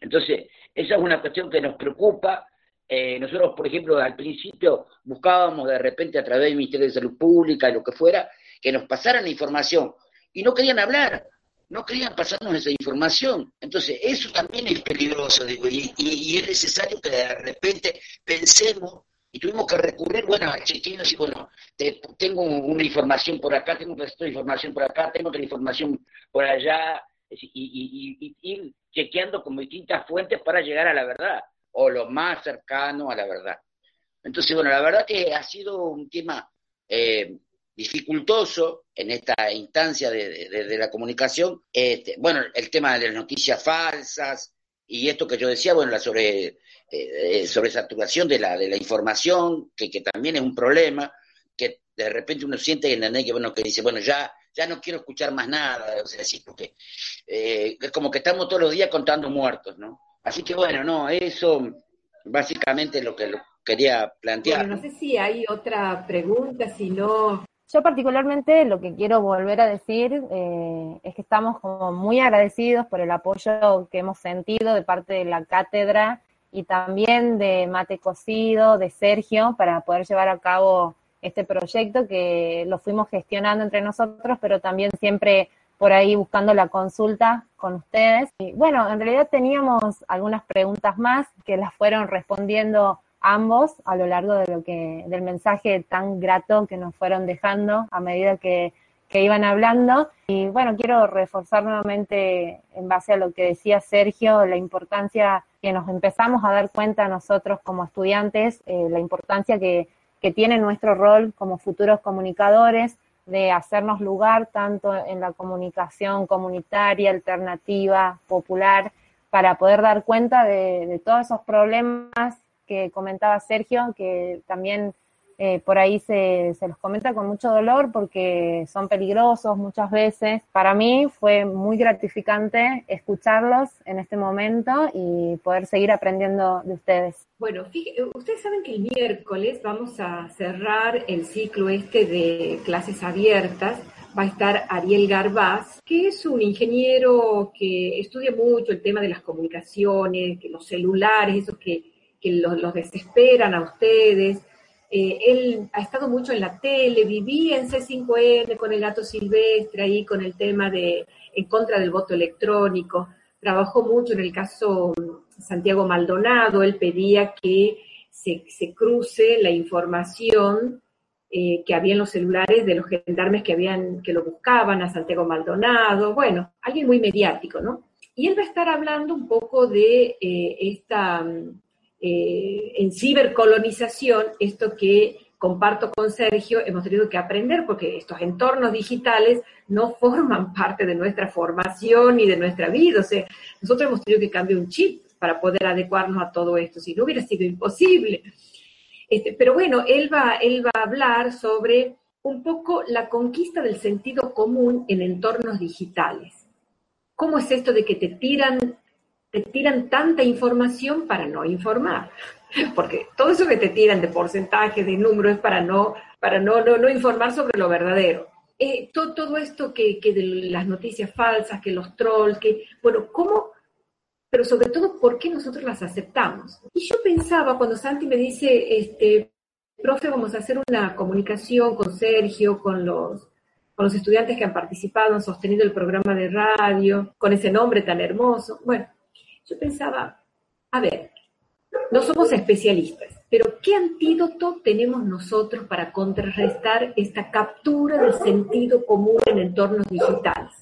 Entonces, esa es una cuestión que nos preocupa, eh, nosotros, por ejemplo, al principio buscábamos de repente a través del Ministerio de Salud Pública, lo que fuera, que nos pasaran información y no querían hablar, no querían pasarnos esa información. Entonces, eso también es peligroso, digo, y, es necesario que de repente pensemos y tuvimos que recurrir, bueno, a chequeos y bueno, tengo una información por acá, tengo otra información por acá, tengo otra información por allá, y ir chequeando con distintas fuentes para llegar a la verdad o lo más cercano a la verdad. Entonces, bueno, la verdad que ha sido un tema eh, dificultoso en esta instancia de, la comunicación. Este, bueno, el tema de las noticias falsas y esto que yo decía, bueno, la sobre, eh, eh, sobre saturación de la, de la información, que, también es un problema, que de repente uno siente que, bueno, que dice, bueno, ya, ya no quiero escuchar más nada, o sea, así, porque es como que estamos todos los días contando muertos, ¿no? Así que bueno, no, eso básicamente es lo que lo quería plantear. no sé si hay otra pregunta, si no... Yo particularmente lo que quiero volver a decir eh, es que estamos como muy agradecidos por el apoyo que hemos sentido de parte de la cátedra y también de Mate Cocido, de Sergio, para poder llevar a cabo este proyecto que lo fuimos gestionando entre nosotros, pero también siempre por ahí buscando la consulta con ustedes. Y bueno, en realidad teníamos algunas preguntas más que las fueron respondiendo ambos a lo largo de lo que, del mensaje tan grato que nos fueron dejando a medida que, que iban hablando. Y bueno, quiero reforzar nuevamente en base a lo que decía Sergio, la importancia que nos empezamos a dar cuenta nosotros como estudiantes, eh, la importancia que, que tiene nuestro rol como futuros comunicadores, de hacernos lugar tanto en la comunicación comunitaria, alternativa, popular, para poder dar cuenta de, todos esos problemas que comentaba Sergio, que también eh, por ahí se, se, los comenta con mucho dolor porque son peligrosos muchas veces. Para mí fue muy gratificante escucharlos en este momento y poder seguir aprendiendo de ustedes. Bueno, ustedes saben que el miércoles vamos a cerrar el ciclo este de clases abiertas. Va a estar Ariel Garbaz, que es un ingeniero que estudia mucho el tema de las comunicaciones, que los celulares, esos que, que los desesperan a ustedes eh, él ha estado mucho en la tele, vivía en C5N con el gato silvestre, ahí con el tema de en contra del voto electrónico. Trabajó mucho en el caso Santiago Maldonado, él pedía que se, se cruce la información eh, que había en los celulares de los gendarmes que habían, que lo buscaban, a Santiago Maldonado, bueno, alguien muy mediático, ¿no? Y él va a estar hablando un poco de eh, esta, eh, en cibercolonización, esto que comparto con Sergio, hemos tenido que aprender porque estos entornos digitales no forman parte de nuestra formación ni de nuestra vida. O sea, nosotros hemos tenido que cambiar un chip para poder adecuarnos a todo esto, si no hubiera sido imposible. Este, pero bueno, él va, él va a hablar sobre un poco la conquista del sentido común en entornos digitales. ¿Cómo es esto de que te tiran, te tiran tanta información para no informar? Porque todo eso que te tiran de porcentaje, de número, es para no, para no, no, informar sobre lo verdadero. Eh, todo, todo, esto que, que de las noticias falsas, que los trolls, que, bueno, ¿cómo pero sobre todo, ¿por qué nosotros las aceptamos? Y yo pensaba, cuando Santi me dice, este, profe, vamos a hacer una comunicación con Sergio, con los, con los estudiantes que han participado, han sostenido el programa de radio, con ese nombre tan hermoso. Bueno, yo pensaba, a ver, no somos especialistas, pero ¿qué antídoto tenemos nosotros para contrarrestar esta captura del sentido común en entornos digitales?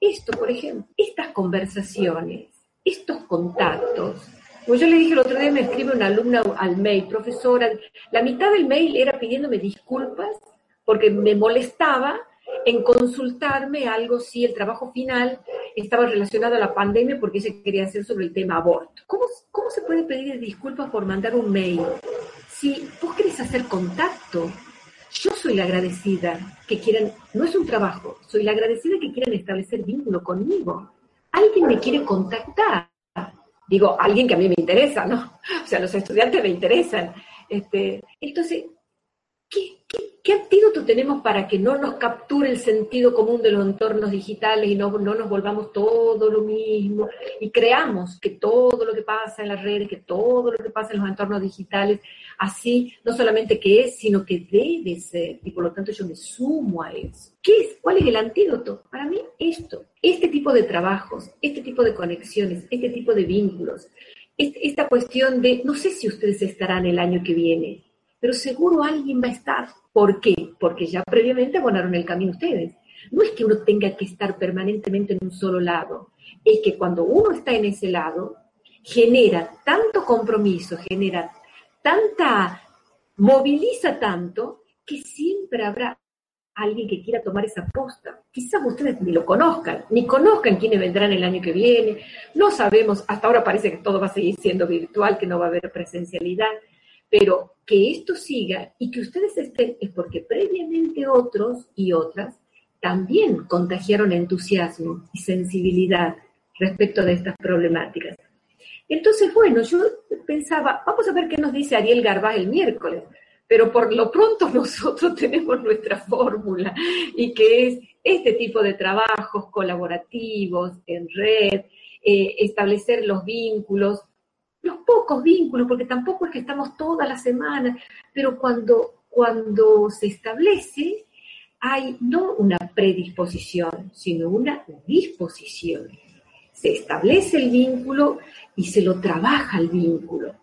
Esto, por ejemplo, estas conversaciones, estos contactos. Como yo le dije el otro día, me escribe una alumna al mail, profesora, la mitad del mail era pidiéndome disculpas porque me molestaba en consultarme algo si el trabajo final estaba relacionado a la pandemia porque se quería hacer sobre el tema aborto. ¿Cómo, cómo se puede pedir disculpas por mandar un mail? Si vos querés hacer contacto, yo soy la agradecida que quieran, no es un trabajo, soy la agradecida que quieran establecer vínculo conmigo. Alguien me quiere contactar. Digo, alguien que a mí me interesa, ¿no? O sea, los estudiantes me interesan. Este, entonces, ¿qué, ¿Qué antídoto tenemos para que no nos capture el sentido común de los entornos digitales y no, no, nos volvamos todo lo mismo y creamos que todo lo que pasa en las redes, que todo lo que pasa en los entornos digitales, así no solamente que es, sino que debe ser y por lo tanto yo me sumo a eso? ¿Qué es? ¿Cuál es el antídoto? Para mí esto, este tipo de trabajos, este tipo de conexiones, este tipo de vínculos, esta cuestión de, no sé si ustedes estarán el año que viene, pero seguro alguien va a estar. ¿Por qué? Porque ya previamente abonaron el camino ustedes. No es que uno tenga que estar permanentemente en un solo lado, es que cuando uno está en ese lado, genera tanto compromiso, genera tanta, moviliza tanto, que siempre habrá alguien que quiera tomar esa posta. Quizás ustedes ni lo conozcan, ni conozcan quiénes vendrán el año que viene. No sabemos, hasta ahora parece que todo va a seguir siendo virtual, que no va a haber presencialidad. Pero que esto siga y que ustedes estén es porque previamente otros y otras también contagiaron entusiasmo y sensibilidad respecto de estas problemáticas. Entonces, bueno, yo pensaba, vamos a ver qué nos dice Ariel Garbá el miércoles, pero por lo pronto nosotros tenemos nuestra fórmula y que es este tipo de trabajos colaborativos en red, eh, establecer los vínculos, los pocos vínculos, porque tampoco es que estamos toda la semana, pero cuando, cuando se establece, hay no una predisposición, sino una disposición. Se establece el vínculo y se lo trabaja el vínculo.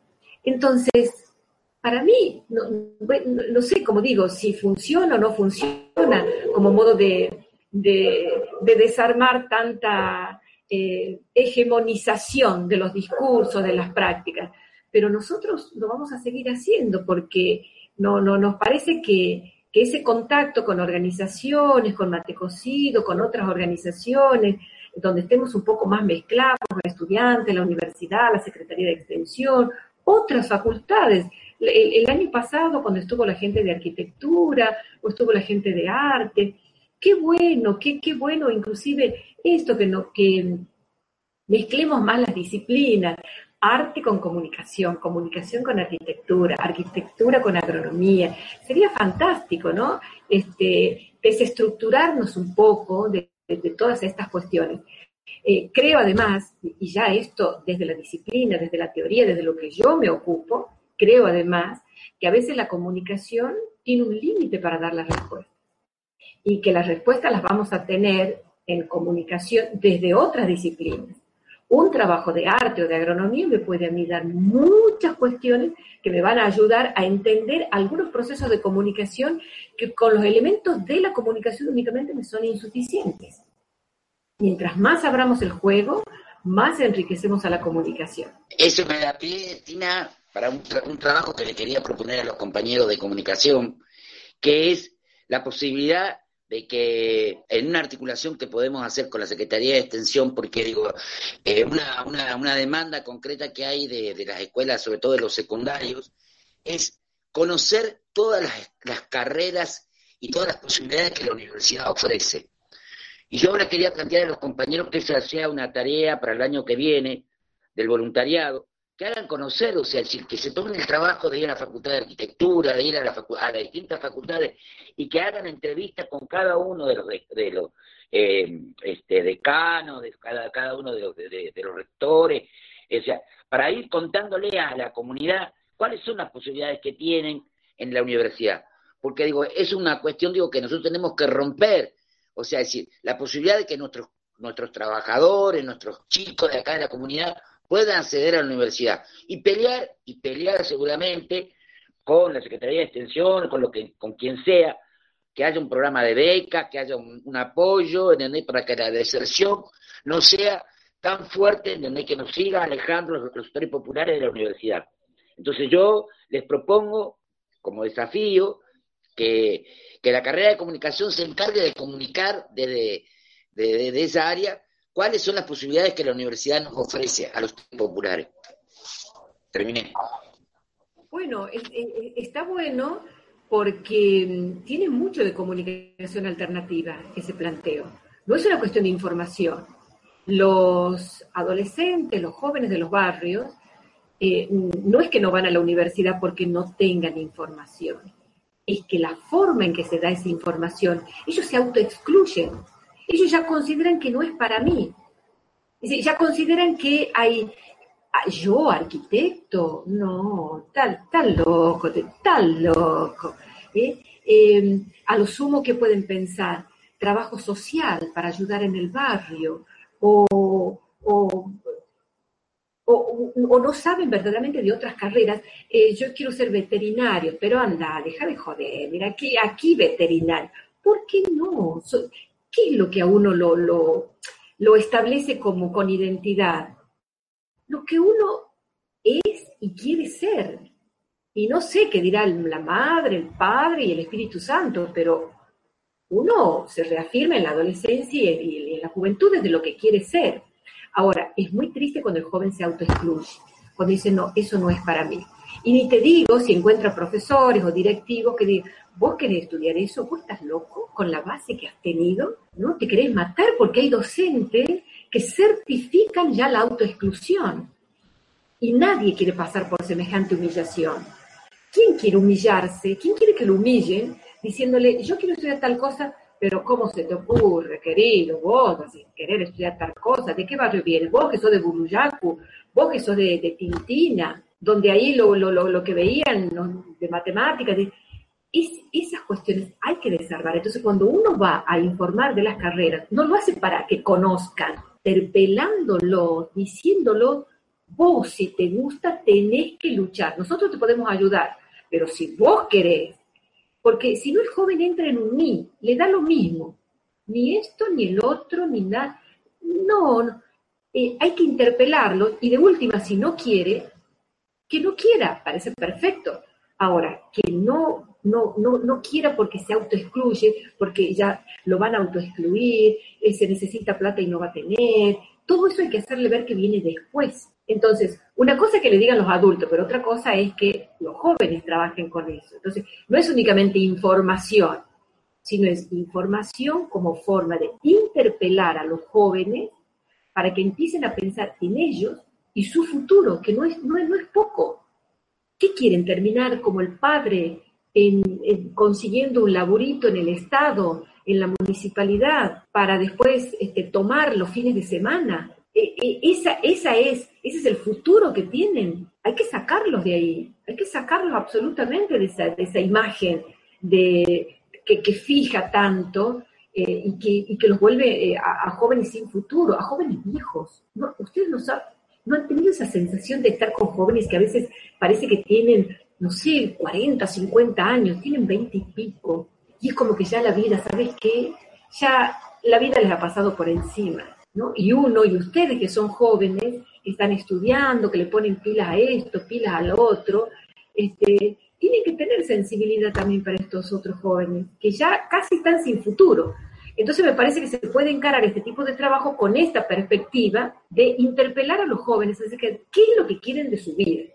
Entonces, para mí, no, sé, como digo, si funciona o no funciona como modo de, de desarmar tanta eh, hegemonización de los discursos, de las prácticas. Pero nosotros lo vamos a seguir haciendo porque no, no nos parece que, ese contacto con organizaciones, con Mate Cocido, con otras organizaciones, donde estemos un poco más mezclados, los estudiantes, la universidad, la Secretaría de Extensión, otras facultades. El, año pasado, cuando estuvo la gente de arquitectura estuvo la gente de arte, qué bueno, qué, qué bueno, inclusive esto que, no, que mezclemos más las disciplinas, arte con comunicación, comunicación con arquitectura, arquitectura con agronomía. Sería fantástico, ¿no? Este, desestructurarnos un poco de, todas estas cuestiones. Eh, creo además, y ya esto desde la disciplina, desde la teoría, desde lo que yo me ocupo, creo además que a veces la comunicación tiene un límite para dar la respuesta y que las respuestas las vamos a tener en comunicación desde otras disciplinas. un trabajo de arte o de agronomía me puede a mí dar muchas cuestiones que me van a ayudar a entender algunos procesos de comunicación que con los elementos de la comunicación únicamente me son insuficientes. Mientras más abramos el juego, más enriquecemos a la comunicación. Eso me da pie, Tina, para un, un trabajo que le quería proponer a los compañeros de comunicación, que es la posibilidad de que en una articulación que podemos hacer con la Secretaría de Extensión, porque digo, eh, una, una, demanda concreta que hay de, de, las escuelas, sobre todo de los secundarios, es conocer todas las, las, carreras y todas las posibilidades que la universidad ofrece. Y yo ahora quería plantear a los compañeros que esa sea una tarea para el año que viene del voluntariado, que hagan conocer, o sea, que se tomen el trabajo de ir a la Facultad de Arquitectura, de ir a, la a las distintas facultades y que hagan entrevistas con cada uno de los, de, los eh, este, decanos, de cada, uno de los, de, los rectores, o sea, para ir contándole a la comunidad cuáles son las posibilidades que tienen en la universidad. Porque digo, es una cuestión digo que nosotros tenemos que romper, o sea, decir, la posibilidad de que nuestros nuestros trabajadores, nuestros chicos de acá de la comunidad puedan acceder a la universidad y pelear, y pelear seguramente con la Secretaría de Extensión, con lo que, con quien sea, que haya un programa de beca, que haya un, apoyo, para que la deserción no sea tan fuerte, ¿entendés? que nos siga alejando los reclusores populares de la universidad. Entonces yo les propongo como desafío que, que la carrera de comunicación se encargue de comunicar desde de, de esa área cuáles son las posibilidades que la universidad nos ofrece a los populares. Terminé. Bueno, está bueno porque mm, tiene mucho de comunicación alternativa ese planteo. No es una cuestión de información. Los adolescentes, los jóvenes de los barrios, eh, no es que no van a la universidad porque no tengan información, es que la forma en que se da esa información, ellos se autoexcluyen ellos ya consideran que no es para mí. Ya consideran que hay, ah, yo arquitecto, no, tal, tal loco, tal loco. ¿eh? Eh, a lo sumo que pueden pensar, trabajo social para ayudar en el barrio, o, o, o, no saben verdaderamente de otras carreras. Eh, yo quiero ser veterinario, pero anda, deja de joder, mira, aquí, aquí veterinario. ¿Por qué no? ¿Qué es lo que a uno lo, lo, establece como con identidad? Lo que uno es y quiere ser. Y no sé qué dirá la madre, el padre y el Espíritu Santo, pero uno se reafirma en la adolescencia y en la juventud desde lo que quiere ser. Ahora, es muy triste cuando el joven se autoexcluye, cuando dice, no, eso no es para mí. Y ni te digo si encuentra profesores o directivos que digan, vos querés estudiar eso, vos estás loco con la base que has tenido, ¿no? Te querés matar porque hay docentes que certifican ya la autoexclusión. Y nadie quiere pasar por semejante humillación. ¿Quién quiere humillarse? ¿Quién quiere que lo humillen? Diciéndole, yo quiero estudiar tal cosa, pero ¿cómo se te ocurre, querido? Vos, así, querer estudiar tal cosa, ¿de qué barrio vienes? Vos que sos de Buruyacu, vos que sos de, de Tintina, donde ahí lo, lo, que veían de matemáticas, de, es, esas cuestiones hay que desarmar. Entonces, cuando uno va a informar de las carreras, no lo hace para que conozcan, interpelándolo, diciéndolo, vos si te gusta tenés que luchar. Nosotros te podemos ayudar, pero si vos querés, porque si no el joven entra en un ni, le da lo mismo, ni esto, ni el otro, ni nada. No, no. Eh, hay que interpelarlo y de última, si no quiere, que no quiera, parece perfecto. Ahora, que no, no, no, no quiera porque se autoexcluye, porque ya lo van a autoexcluir, eh, se necesita plata y no va a tener, todo eso hay que hacerle ver que viene después. Entonces, una cosa es que le digan los adultos, pero otra cosa es que los jóvenes trabajen con eso. Entonces, no es únicamente información, sino es información como forma de interpelar a los jóvenes para que empiecen a pensar en ellos y su futuro, que no es, no es, no es poco. ¿Qué quieren? ¿Terminar como el padre en, en, consiguiendo un laburito en el Estado, en la municipalidad, para después este, tomar los fines de semana? E, e, esa, es, ese es el futuro que tienen. Hay que sacarlos de ahí, hay que sacarlos absolutamente de esa, imagen de, que, fija tanto eh, y, que, los vuelve eh, a, jóvenes sin futuro, a jóvenes viejos. Ustedes no saben, no han tenido esa sensación de estar con jóvenes que a veces parece que tienen, no sé, 40, 50 años, tienen 20 y pico, y es como que ya la vida, ¿sabes qué? Ya la vida les ha pasado por encima, ¿no? Y uno y ustedes que son jóvenes, están estudiando, que le ponen pilas a esto, pilas al otro, este, tienen que tener sensibilidad también para estos otros jóvenes, que ya casi están sin futuro. Entonces me parece que se puede encarar este tipo de trabajo con esta perspectiva de interpelar a los jóvenes, es decir, ¿qué es lo que quieren de su vida?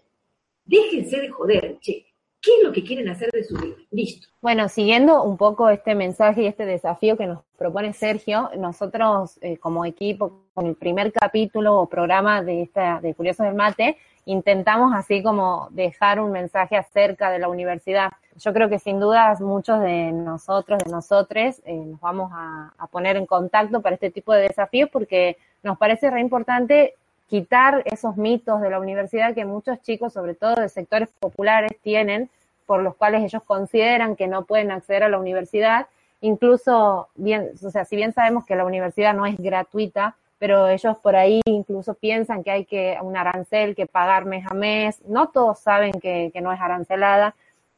Déjense de joder, che. ¿Qué es lo que quieren hacer de su vida? Listo. Bueno, siguiendo un poco este mensaje y este desafío que nos propone Sergio, nosotros eh, como equipo, con el primer capítulo o programa de esta de Curiosos del Mate, intentamos así como dejar un mensaje acerca de la universidad. Yo creo que sin dudas muchos de nosotros, de nosotros, eh, nos vamos a, poner en contacto para este tipo de desafíos porque nos parece re importante quitar esos mitos de la universidad que muchos chicos, sobre todo de sectores populares, tienen, por los cuales ellos consideran que no pueden acceder a la universidad. Incluso, bien, o sea, si bien sabemos que la universidad no es gratuita, pero ellos por ahí incluso piensan que hay que un arancel que pagar mes a mes. No todos saben que no es arancelada.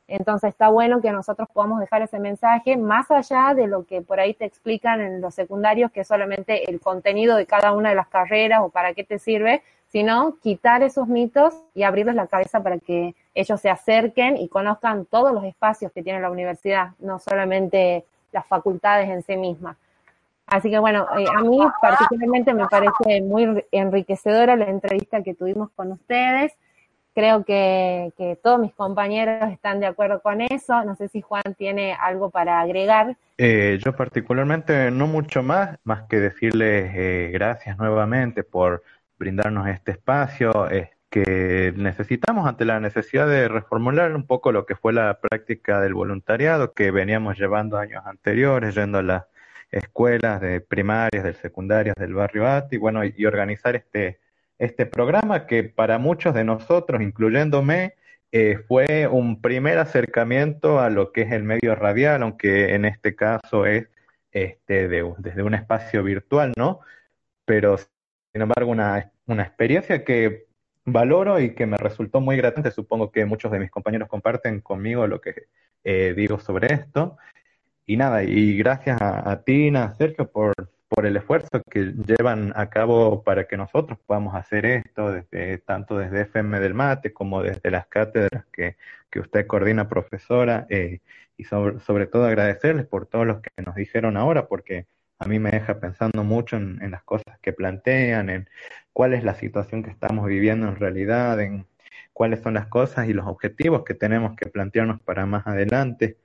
Entonces está bueno que nosotros podamos dejar ese mensaje más allá de lo que por ahí te explican en los secundarios, que es solamente el contenido de cada una de las carreras o para qué te sirve, sino quitar esos mitos y abrirles la cabeza para que ellos se acerquen y conozcan todos los espacios que tiene la universidad, no solamente las facultades en sí mismas. Así que bueno, eh, a mí particularmente me parece muy enriquecedora la entrevista que tuvimos con ustedes. Creo que, todos mis compañeros están de acuerdo con eso. No sé si Juan tiene algo para agregar. Eh, yo particularmente no mucho más, más que decirles eh, gracias nuevamente por brindarnos este espacio eh, que necesitamos ante la necesidad de reformular un poco lo que fue la práctica del voluntariado que veníamos llevando años anteriores, yendo a las escuelas de primarias, del secundarias del barrio ATI, bueno, y organizar este este programa que para muchos de nosotros, incluyéndome, eh, fue un primer acercamiento a lo que es el medio radial, aunque en este caso es este, desde un espacio virtual, ¿no? Pero, sin embargo, una, una experiencia que valoro y que me resultó muy grata. Supongo que muchos de mis compañeros comparten conmigo lo que eh, digo sobre esto. Y nada, y gracias a, a Tina, Sergio, por, por el esfuerzo que llevan a cabo para que nosotros podamos hacer esto, desde, tanto desde FM del Mate como desde las cátedras que, que usted coordina, profesora, eh, y sobre, sobre, todo agradecerles por todo lo que nos dijeron ahora, porque a mí me deja pensando mucho en, en las cosas que plantean, en cuál es la situación que estamos viviendo en realidad, en cuáles son las cosas y los objetivos que tenemos que plantearnos para más adelante.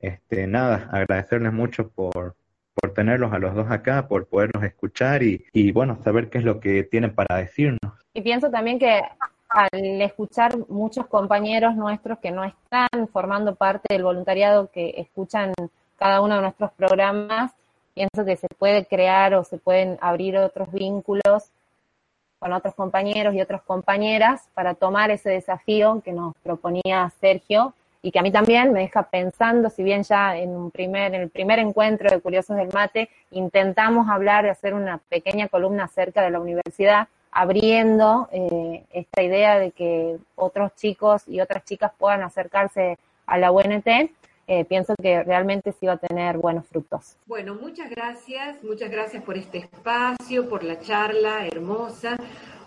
Este, nada, agradecerles mucho por, por tenerlos a los dos acá, por podernos escuchar y, y bueno, saber qué es lo que tienen para decirnos. Y pienso también que al escuchar muchos compañeros nuestros que no están formando parte del voluntariado, que escuchan cada uno de nuestros programas, pienso que se puede crear o se pueden abrir otros vínculos con otros compañeros y otras compañeras para tomar ese desafío que nos proponía Sergio y que a mí también me deja pensando, si bien ya en, un primer, en el primer encuentro de Curiosos del Mate intentamos hablar de hacer una pequeña columna acerca de la universidad, abriendo eh, esta idea de que otros chicos y otras chicas puedan acercarse a la UNT, eh, pienso que realmente sí va a tener buenos frutos. Bueno, muchas gracias, muchas gracias por este espacio, por la charla hermosa.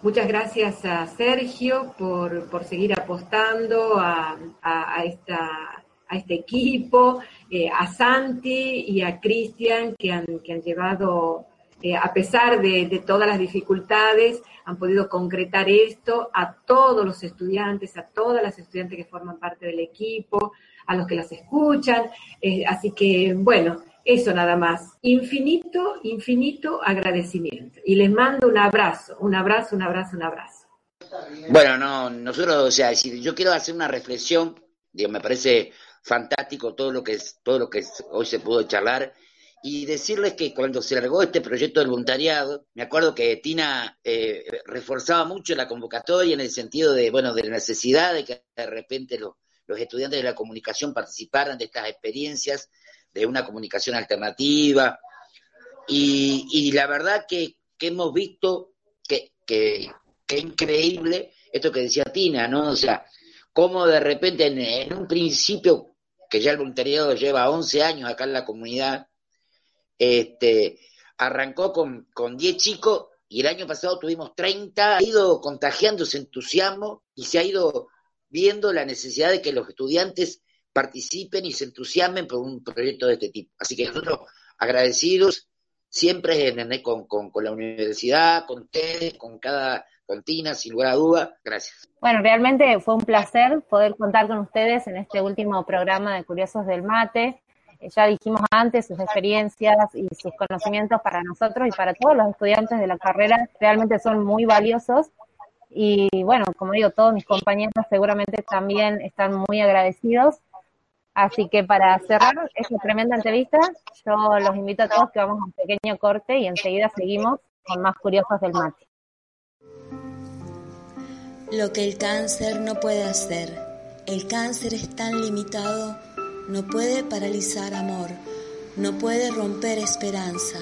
Muchas gracias a Sergio por, por seguir apostando a, a, esta, a este equipo, eh, a Santi y a Cristian que han, que han llevado, eh, a pesar de, de, todas las dificultades, han podido concretar esto a todos los estudiantes, a todas las estudiantes que forman parte del equipo, a los que las escuchan. Eh, así que, bueno, eso nada más. Infinito, infinito agradecimiento. Y les mando un abrazo, un abrazo, un abrazo, un abrazo. Bueno, no, nosotros, o sea, yo quiero hacer una reflexión, digo, me parece fantástico todo lo que es, todo lo que hoy se pudo charlar y decirles que cuando se largó este proyecto del voluntariado, me acuerdo que Tina eh, reforzaba mucho la convocatoria en el sentido de, bueno, de la necesidad de que de repente los, los estudiantes de la comunicación participaran de estas experiencias de una comunicación alternativa. Y, la verdad que, hemos visto que, que, increíble esto que decía Tina, ¿no? O sea, cómo de repente en, un principio, que ya el voluntariado lleva 11 años acá en la comunidad, este, arrancó con, con 10 chicos y el año pasado tuvimos 30, ha ido contagiándose entusiasmo y se ha ido viendo la necesidad de que los estudiantes participen y se entusiasmen por un proyecto de este tipo. Así que nosotros agradecidos siempre con, con, la universidad, con ustedes, con cada cantina, sin lugar a duda. Gracias. Bueno, realmente fue un placer poder contar con ustedes en este último programa de Curiosos del Mate ya dijimos antes, sus experiencias y sus conocimientos para nosotros y para todos los estudiantes de la carrera realmente son muy valiosos. Y bueno, como digo, todos mis compañeros seguramente también están muy agradecidos. Así que para cerrar esta tremenda entrevista, yo los invito a todos que vamos a un pequeño corte y enseguida seguimos con más curiosos del mate. Lo que el cáncer no puede hacer. El cáncer es tan limitado no puede paralizar amor, no puede romper esperanza,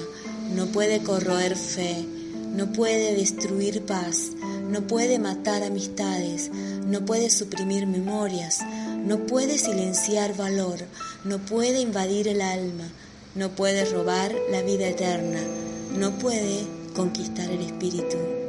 no puede corroer fe, no puede destruir paz, no puede matar amistades, no puede suprimir memorias, no puede silenciar valor, no puede invadir el alma, no puede robar la vida eterna, no puede conquistar el espíritu.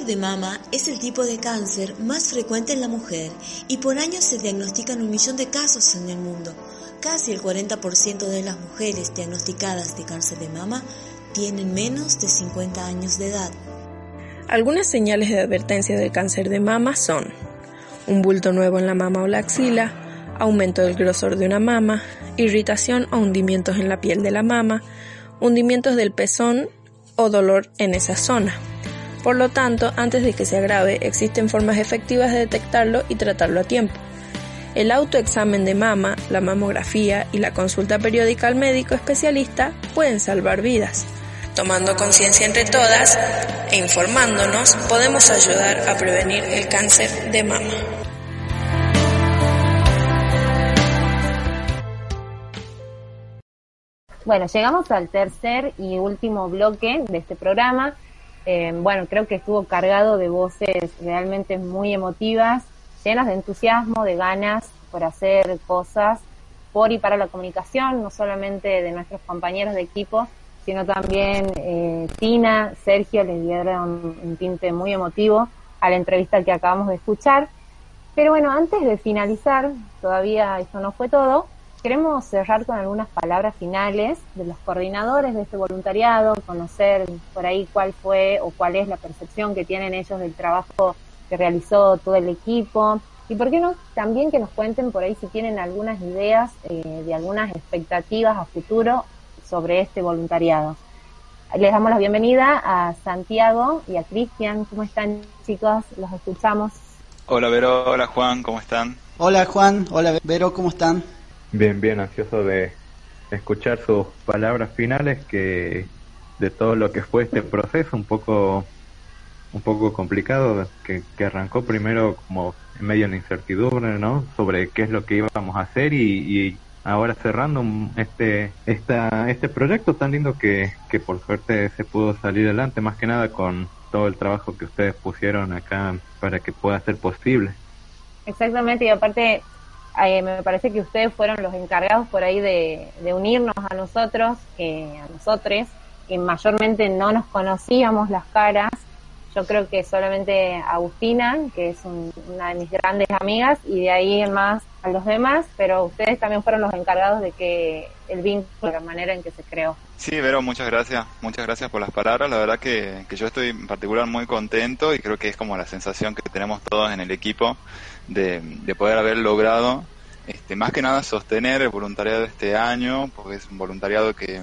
Cáncer de mama es el tipo de cáncer más frecuente en la mujer y por año se diagnostican un millón de casos en el mundo. Casi el 40% de las mujeres diagnosticadas de cáncer de mama tienen menos de 50 años de edad. Algunas señales de advertencia del cáncer de mama son un bulto nuevo en la mama o la axila, aumento del grosor de una mama, irritación o hundimientos en la piel de la mama, hundimientos del pezón o dolor en esa zona. Por lo tanto, antes de que se agrave, existen formas efectivas de detectarlo y tratarlo a tiempo. El autoexamen de mama, la mamografía y la consulta periódica al médico especialista pueden salvar vidas. Tomando conciencia entre todas e informándonos, podemos ayudar a prevenir el cáncer de mama. Bueno, llegamos al tercer y último bloque de este programa eh, bueno, creo que estuvo cargado de voces realmente muy emotivas, llenas de entusiasmo, de ganas por hacer cosas por y para la comunicación, no solamente de nuestros compañeros de equipo, sino también eh, Tina, Sergio les dieron un tinte muy emotivo a la entrevista que acabamos de escuchar. Pero bueno, antes de finalizar, todavía eso no fue todo, Queremos cerrar con algunas palabras finales de los coordinadores de este voluntariado, conocer por ahí cuál fue o cuál es la percepción que tienen ellos del trabajo que realizó todo el equipo y por qué no también que nos cuenten por ahí si tienen algunas ideas eh, de algunas expectativas a futuro sobre este voluntariado. Les damos la bienvenida a Santiago y a Cristian. ¿Cómo están chicos? Los escuchamos. Hola Vero, hola Juan, ¿cómo están? Hola Juan, hola Vero, ¿cómo están? Bien, bien, ansioso de escuchar sus palabras finales que de todo lo que fue este proceso un poco un poco complicado que, que arrancó primero como en medio de incertidumbre no sobre qué es lo que íbamos a hacer y, ahora cerrando este esta, este proyecto tan lindo que, que por suerte se pudo salir adelante más que nada con todo el trabajo que ustedes pusieron acá para que pueda ser posible. Exactamente y aparte eh, me parece que ustedes fueron los encargados por ahí de, unirnos a nosotros, a nosotros, que mayormente no nos conocíamos las caras. Yo creo que solamente Agustina, que es una de mis grandes amigas, y de ahí más a los demás, pero ustedes también fueron los encargados de que el vínculo, la manera en que se creó. Sí, Vero, muchas gracias, muchas gracias por las palabras. La verdad que, que yo estoy en particular muy contento y creo que es como la sensación que tenemos todos en el equipo de, de poder haber logrado, este, más que nada sostener el voluntariado de este año, porque es un voluntariado que,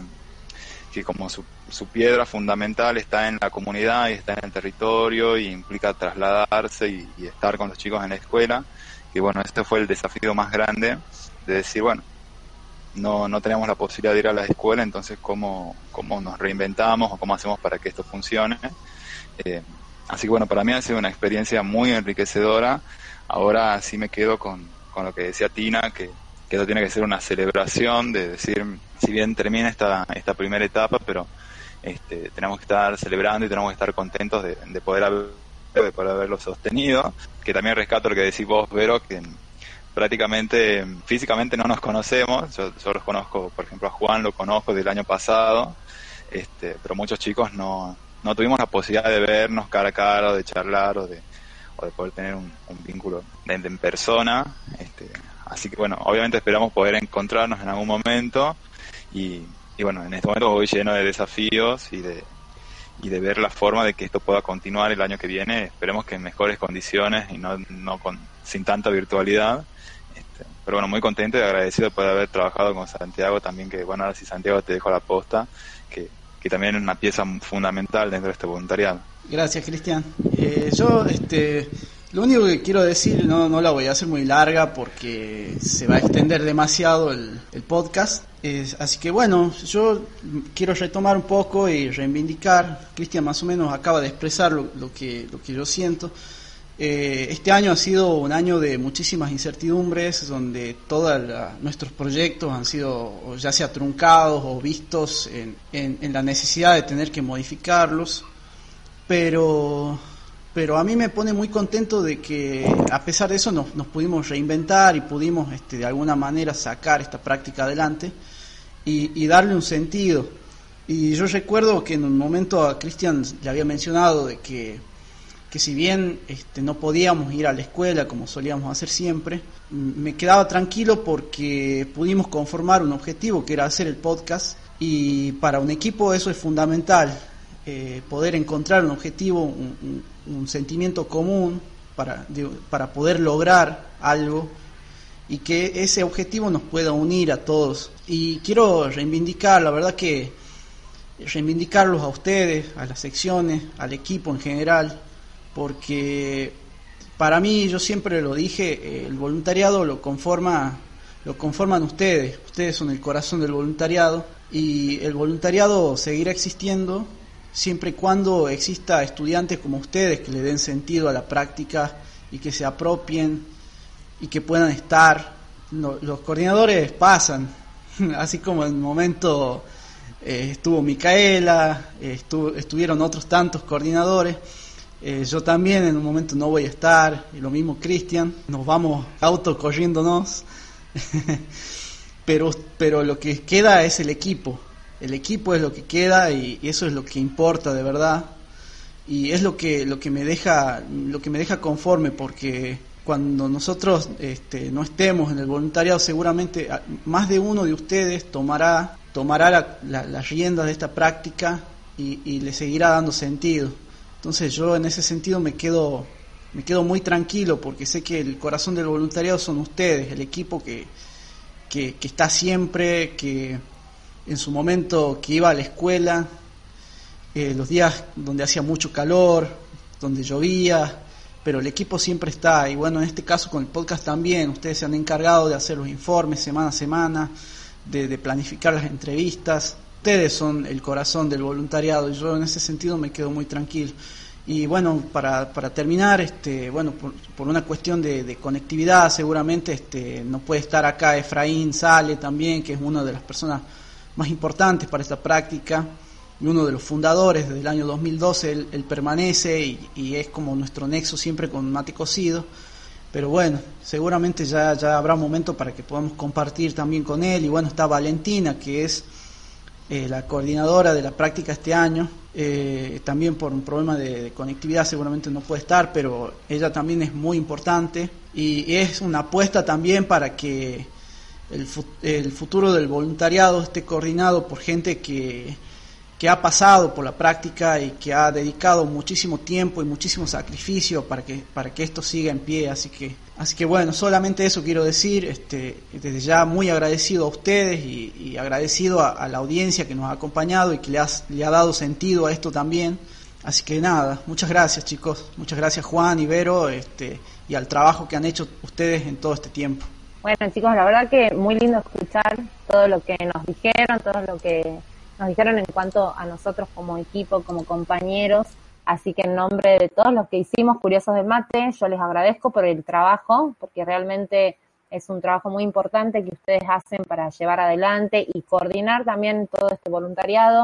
que como su su piedra fundamental está en la comunidad y está en el territorio y implica trasladarse y, y estar con los chicos en la escuela. Y bueno, este fue el desafío más grande de decir, bueno, no, no tenemos la posibilidad de ir a la escuela, entonces cómo, cómo nos reinventamos o cómo hacemos para que esto funcione. Eh, así que bueno, para mí ha sido una experiencia muy enriquecedora. Ahora sí me quedo con, con lo que decía Tina, que, que esto tiene que ser una celebración de decir, si bien termina esta, esta primera etapa, pero este, tenemos que estar celebrando y tenemos que estar contentos de, de poder haber, de poder haberlo sostenido. Que también rescato lo que decís vos, Vero, que prácticamente físicamente no nos conocemos. Yo, yo los conozco, por ejemplo, a Juan lo conozco del año pasado, este, pero muchos chicos no, no tuvimos la posibilidad de vernos cara a cara, o de charlar o de, o de poder tener un, un vínculo de en persona. Este, así que bueno, obviamente esperamos poder encontrarnos en algún momento y, y bueno, en este momento voy lleno de desafíos y de, y de ver la forma de que esto pueda continuar el año que viene. Esperemos que en mejores condiciones y no, no con, sin tanta virtualidad. Este, pero bueno, muy contento y agradecido de poder haber trabajado con Santiago también, que bueno, ahora si Santiago te dejo la posta, que, que también es una pieza fundamental dentro de este voluntariado. Gracias, Cristian. Eh, yo, este, lo único que quiero decir, no, no la voy a hacer muy larga porque se va a extender demasiado el, podcast. Así que bueno, yo quiero retomar un poco y reivindicar. Cristian más o menos acaba de expresar lo, lo, que, lo que yo siento. Eh, este año ha sido un año de muchísimas incertidumbres, donde todos nuestros proyectos han sido ya sea truncados o vistos en la necesidad de tener que modificarlos. Pero pero a mí me pone muy contento de que a pesar de eso nos, pudimos reinventar y pudimos este, de alguna manera sacar esta práctica adelante y, darle un sentido. Y yo recuerdo que en un momento a Cristian le había mencionado de que, que si bien este, no podíamos ir a la escuela como solíamos hacer siempre, me quedaba tranquilo porque pudimos conformar un objetivo que era hacer el podcast y para un equipo eso es fundamental, eh, poder encontrar un objetivo, un, sentimiento común para, para poder lograr algo y que ese objetivo nos pueda unir a todos. Y quiero reivindicar, la verdad que reivindicarlos a ustedes, a las secciones, al equipo en general, porque para mí, yo siempre lo dije, el voluntariado lo conforma lo conforman ustedes, ustedes son el corazón del voluntariado y el voluntariado seguirá existiendo siempre y cuando exista estudiantes como ustedes que le den sentido a la práctica y que se apropien y que puedan estar. Los coordinadores pasan, así como en el momento eh, estuvo Micaela, estuvieron otros tantos coordinadores. Eh, yo también en un momento no voy a estar, y lo mismo Cristian, nos vamos autocorriéndonos, pero, pero lo que queda es el equipo, el equipo es lo que queda y, eso es lo que importa de verdad. Y es lo que lo que me deja lo que me deja conforme porque cuando nosotros este, no estemos en el voluntariado seguramente más de uno de ustedes tomará tomará la, la, las riendas de esta práctica y, y, le seguirá dando sentido. Entonces yo en ese sentido me quedo me quedo muy tranquilo porque sé que el corazón del voluntariado son ustedes el equipo que, que, que está siempre que en su momento que iba a la escuela, eh, los días donde hacía mucho calor, donde llovía, pero el equipo siempre está, y bueno, en este caso con el podcast también, ustedes se han encargado de hacer los informes semana a semana, de, planificar las entrevistas, ustedes son el corazón del voluntariado, y yo en ese sentido me quedo muy tranquilo. Y bueno, para, para terminar, este, bueno, por, por una cuestión de, de, conectividad, seguramente este, no puede estar acá Efraín Sale también, que es una de las personas más importantes para esta práctica y uno de los fundadores desde el año 2012, él, permanece y, es como nuestro nexo siempre con Mate Cocido. Pero bueno, seguramente ya, ya habrá un momento para que podamos compartir también con él. Y bueno, está Valentina, que es eh, la coordinadora de la práctica este año. Eh, también por un problema de, conectividad seguramente no puede estar, pero ella también es muy importante. Y es una apuesta también para que el, el, futuro del voluntariado esté coordinado por gente que, que ha pasado por la práctica y que ha dedicado muchísimo tiempo y muchísimo sacrificio para que, para que esto siga en pie. Así que, así que bueno, solamente eso quiero decir. Este, desde ya muy agradecido a ustedes y, agradecido a, la audiencia que nos ha acompañado y que le, le ha dado sentido a esto también. Así que nada, muchas gracias chicos, muchas gracias Juan, Ibero este, y al trabajo que han hecho ustedes en todo este tiempo. Bueno chicos, la verdad que muy lindo escuchar todo lo que nos dijeron, todo lo que nos dijeron en cuanto a nosotros como equipo, como compañeros. Así que en nombre de todos los que hicimos Curiosos del Mate, yo les agradezco por el trabajo, porque realmente es un trabajo muy importante que ustedes hacen para llevar adelante y coordinar también todo este voluntariado.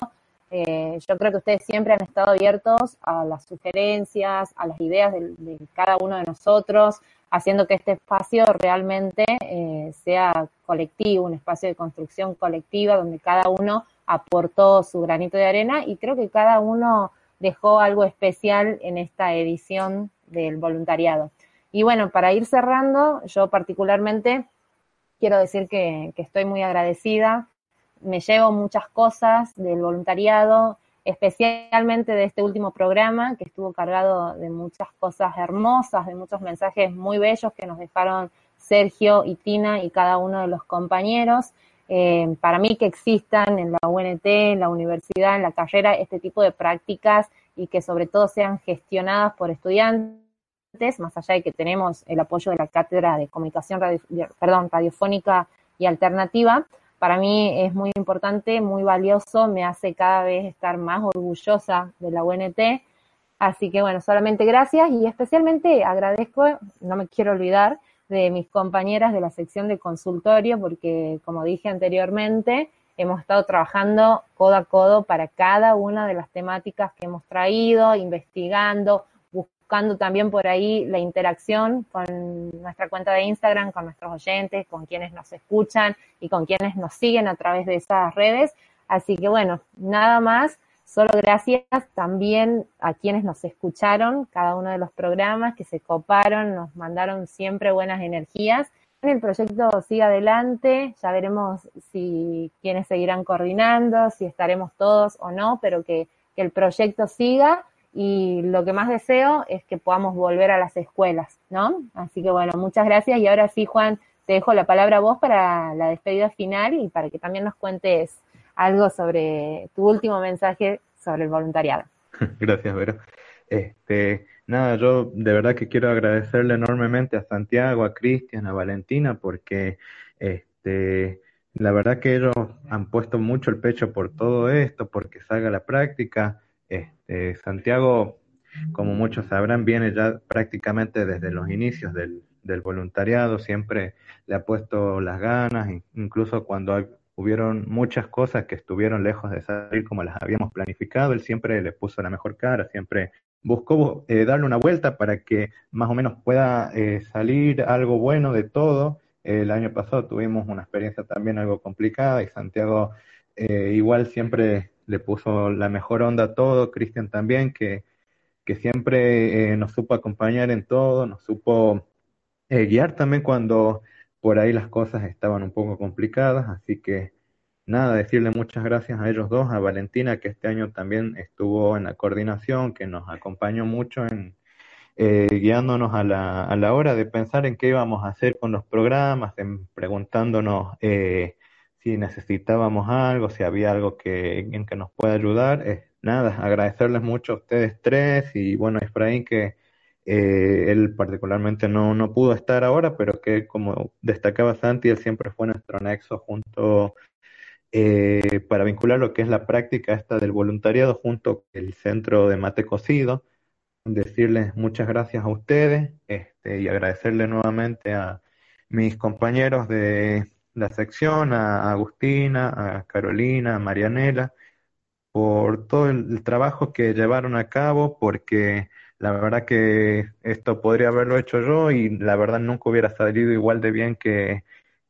Eh, yo creo que ustedes siempre han estado abiertos a las sugerencias, a las ideas de, cada uno de nosotros, haciendo que este espacio realmente eh, sea colectivo, un espacio de construcción colectiva donde cada uno aportó su granito de arena y creo que cada uno dejó algo especial en esta edición del voluntariado. Y bueno, para ir cerrando, yo particularmente quiero decir que, estoy muy agradecida. Me llevo muchas cosas del voluntariado, especialmente de este último programa que estuvo cargado de muchas cosas hermosas, de muchos mensajes muy bellos que nos dejaron Sergio y Tina y cada uno de los compañeros. Eh, para mí que existan en la UNT, en la universidad, en la carrera, este tipo de prácticas y que sobre todo sean gestionadas por estudiantes, más allá de que tenemos el apoyo de la cátedra de comunicación perdón, radiofónica y alternativa, para mí es muy importante, muy valioso, me hace cada vez estar más orgullosa de la UNT. Así que bueno, solamente gracias y especialmente agradezco, no me quiero olvidar, de mis compañeras de la sección de consultorio, porque como dije anteriormente, hemos estado trabajando codo a codo para cada una de las temáticas que hemos traído, investigando, también por ahí la interacción con nuestra cuenta de Instagram, con nuestros oyentes, con quienes nos escuchan y con quienes nos siguen a través de esas redes. Así que bueno, nada más Solo gracias también a quienes nos escucharon, cada uno de los programas, que se coparon, nos mandaron siempre buenas energías. El proyecto sigue adelante, ya veremos si quienes seguirán coordinando, si estaremos todos o no, pero que, que el proyecto siga y lo que más deseo es que podamos volver a las escuelas, ¿no? Así que bueno, muchas gracias y ahora sí, Juan, te dejo la palabra a vos para la despedida final y para que también nos cuentes algo sobre tu último mensaje sobre el voluntariado. Gracias, Vero. Este, nada, yo de verdad que quiero agradecerle enormemente a Santiago, a Cristian, a Valentina, porque este, la verdad que ellos han puesto mucho el pecho por todo esto, porque salga la práctica. Este, Santiago, como muchos sabrán, viene ya prácticamente desde los inicios del, voluntariado, siempre le ha puesto las ganas, incluso cuando hubieron muchas cosas que estuvieron lejos de salir como las habíamos planificado, él siempre le puso la mejor cara, siempre buscó eh, darle una vuelta para que más o menos pueda eh, salir algo bueno de todo. El año pasado tuvimos una experiencia también algo complicada y Santiago eh, igual siempre le puso la mejor onda a todo, Cristian también, que, que siempre nos supo acompañar en todo, nos supo guiar también cuando por ahí las cosas estaban un poco complicadas, así que nada, decirle muchas gracias a ellos dos, a Valentina, que este año también estuvo en la coordinación, que nos acompañó mucho en eh, guiándonos a la, a la hora de pensar en qué íbamos a hacer con los programas, en preguntándonos eh, si necesitábamos algo, si había algo que, en que nos pueda ayudar. Eh, nada, agradecerles mucho a ustedes tres y bueno, Efraín que eh, él particularmente no, no pudo estar ahora, pero que como destacaba Santi, él siempre fue nuestro nexo junto eh, para vincular lo que es la práctica esta del voluntariado junto con el centro de mate cocido. Decirles muchas gracias a ustedes este, y agradecerle nuevamente a mis compañeros de la sección, a Agustina, a Carolina, a Marianela, por todo el trabajo que llevaron a cabo, porque la verdad que esto podría haberlo hecho yo y la verdad nunca hubiera salido igual de bien que,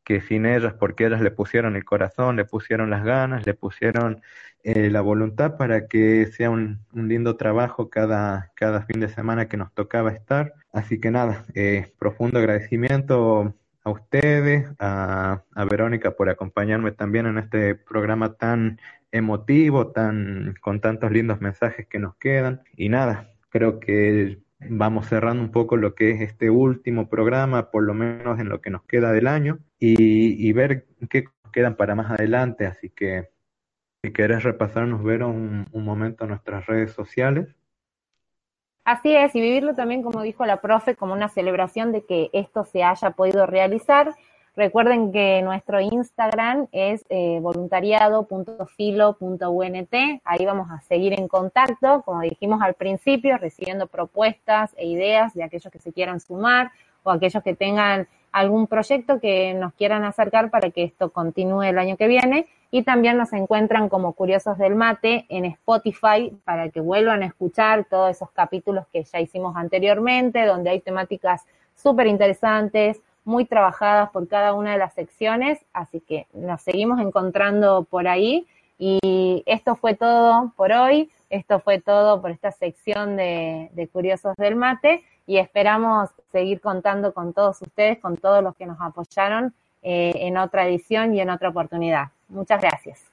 que sin ellas, porque ellas le pusieron el corazón, le pusieron las ganas, le pusieron eh, la voluntad para que sea un, un, lindo trabajo cada, cada fin de semana que nos tocaba estar. Así que nada, eh, profundo agradecimiento a ustedes, a, a Verónica por acompañarme también en este programa tan emotivo, tan con tantos lindos mensajes que nos quedan. Y nada, creo que vamos cerrando un poco lo que es este último programa, por lo menos en lo que nos queda del año, y, ver qué quedan para más adelante. Así que si querés repasarnos, ver un, un momento nuestras redes sociales. Así es, y vivirlo también, como dijo la profe, como una celebración de que esto se haya podido realizar. Recuerden que nuestro Instagram es eh, voluntariado.filo.unt. Ahí vamos a seguir en contacto, como dijimos al principio, recibiendo propuestas e ideas de aquellos que se quieran sumar o aquellos que tengan algún proyecto que nos quieran acercar para que esto continúe el año que viene. Y también nos encuentran como Curiosos del Mate en Spotify para que vuelvan a escuchar todos esos capítulos que ya hicimos anteriormente, donde hay temáticas súper interesantes, muy trabajadas por cada una de las secciones, así que nos seguimos encontrando por ahí. Y esto fue todo por hoy, esto fue todo por esta sección de, Curiosos del Mate y esperamos seguir contando con todos ustedes, con todos los que nos apoyaron eh, en otra edición y en otra oportunidad. Muchas gracias.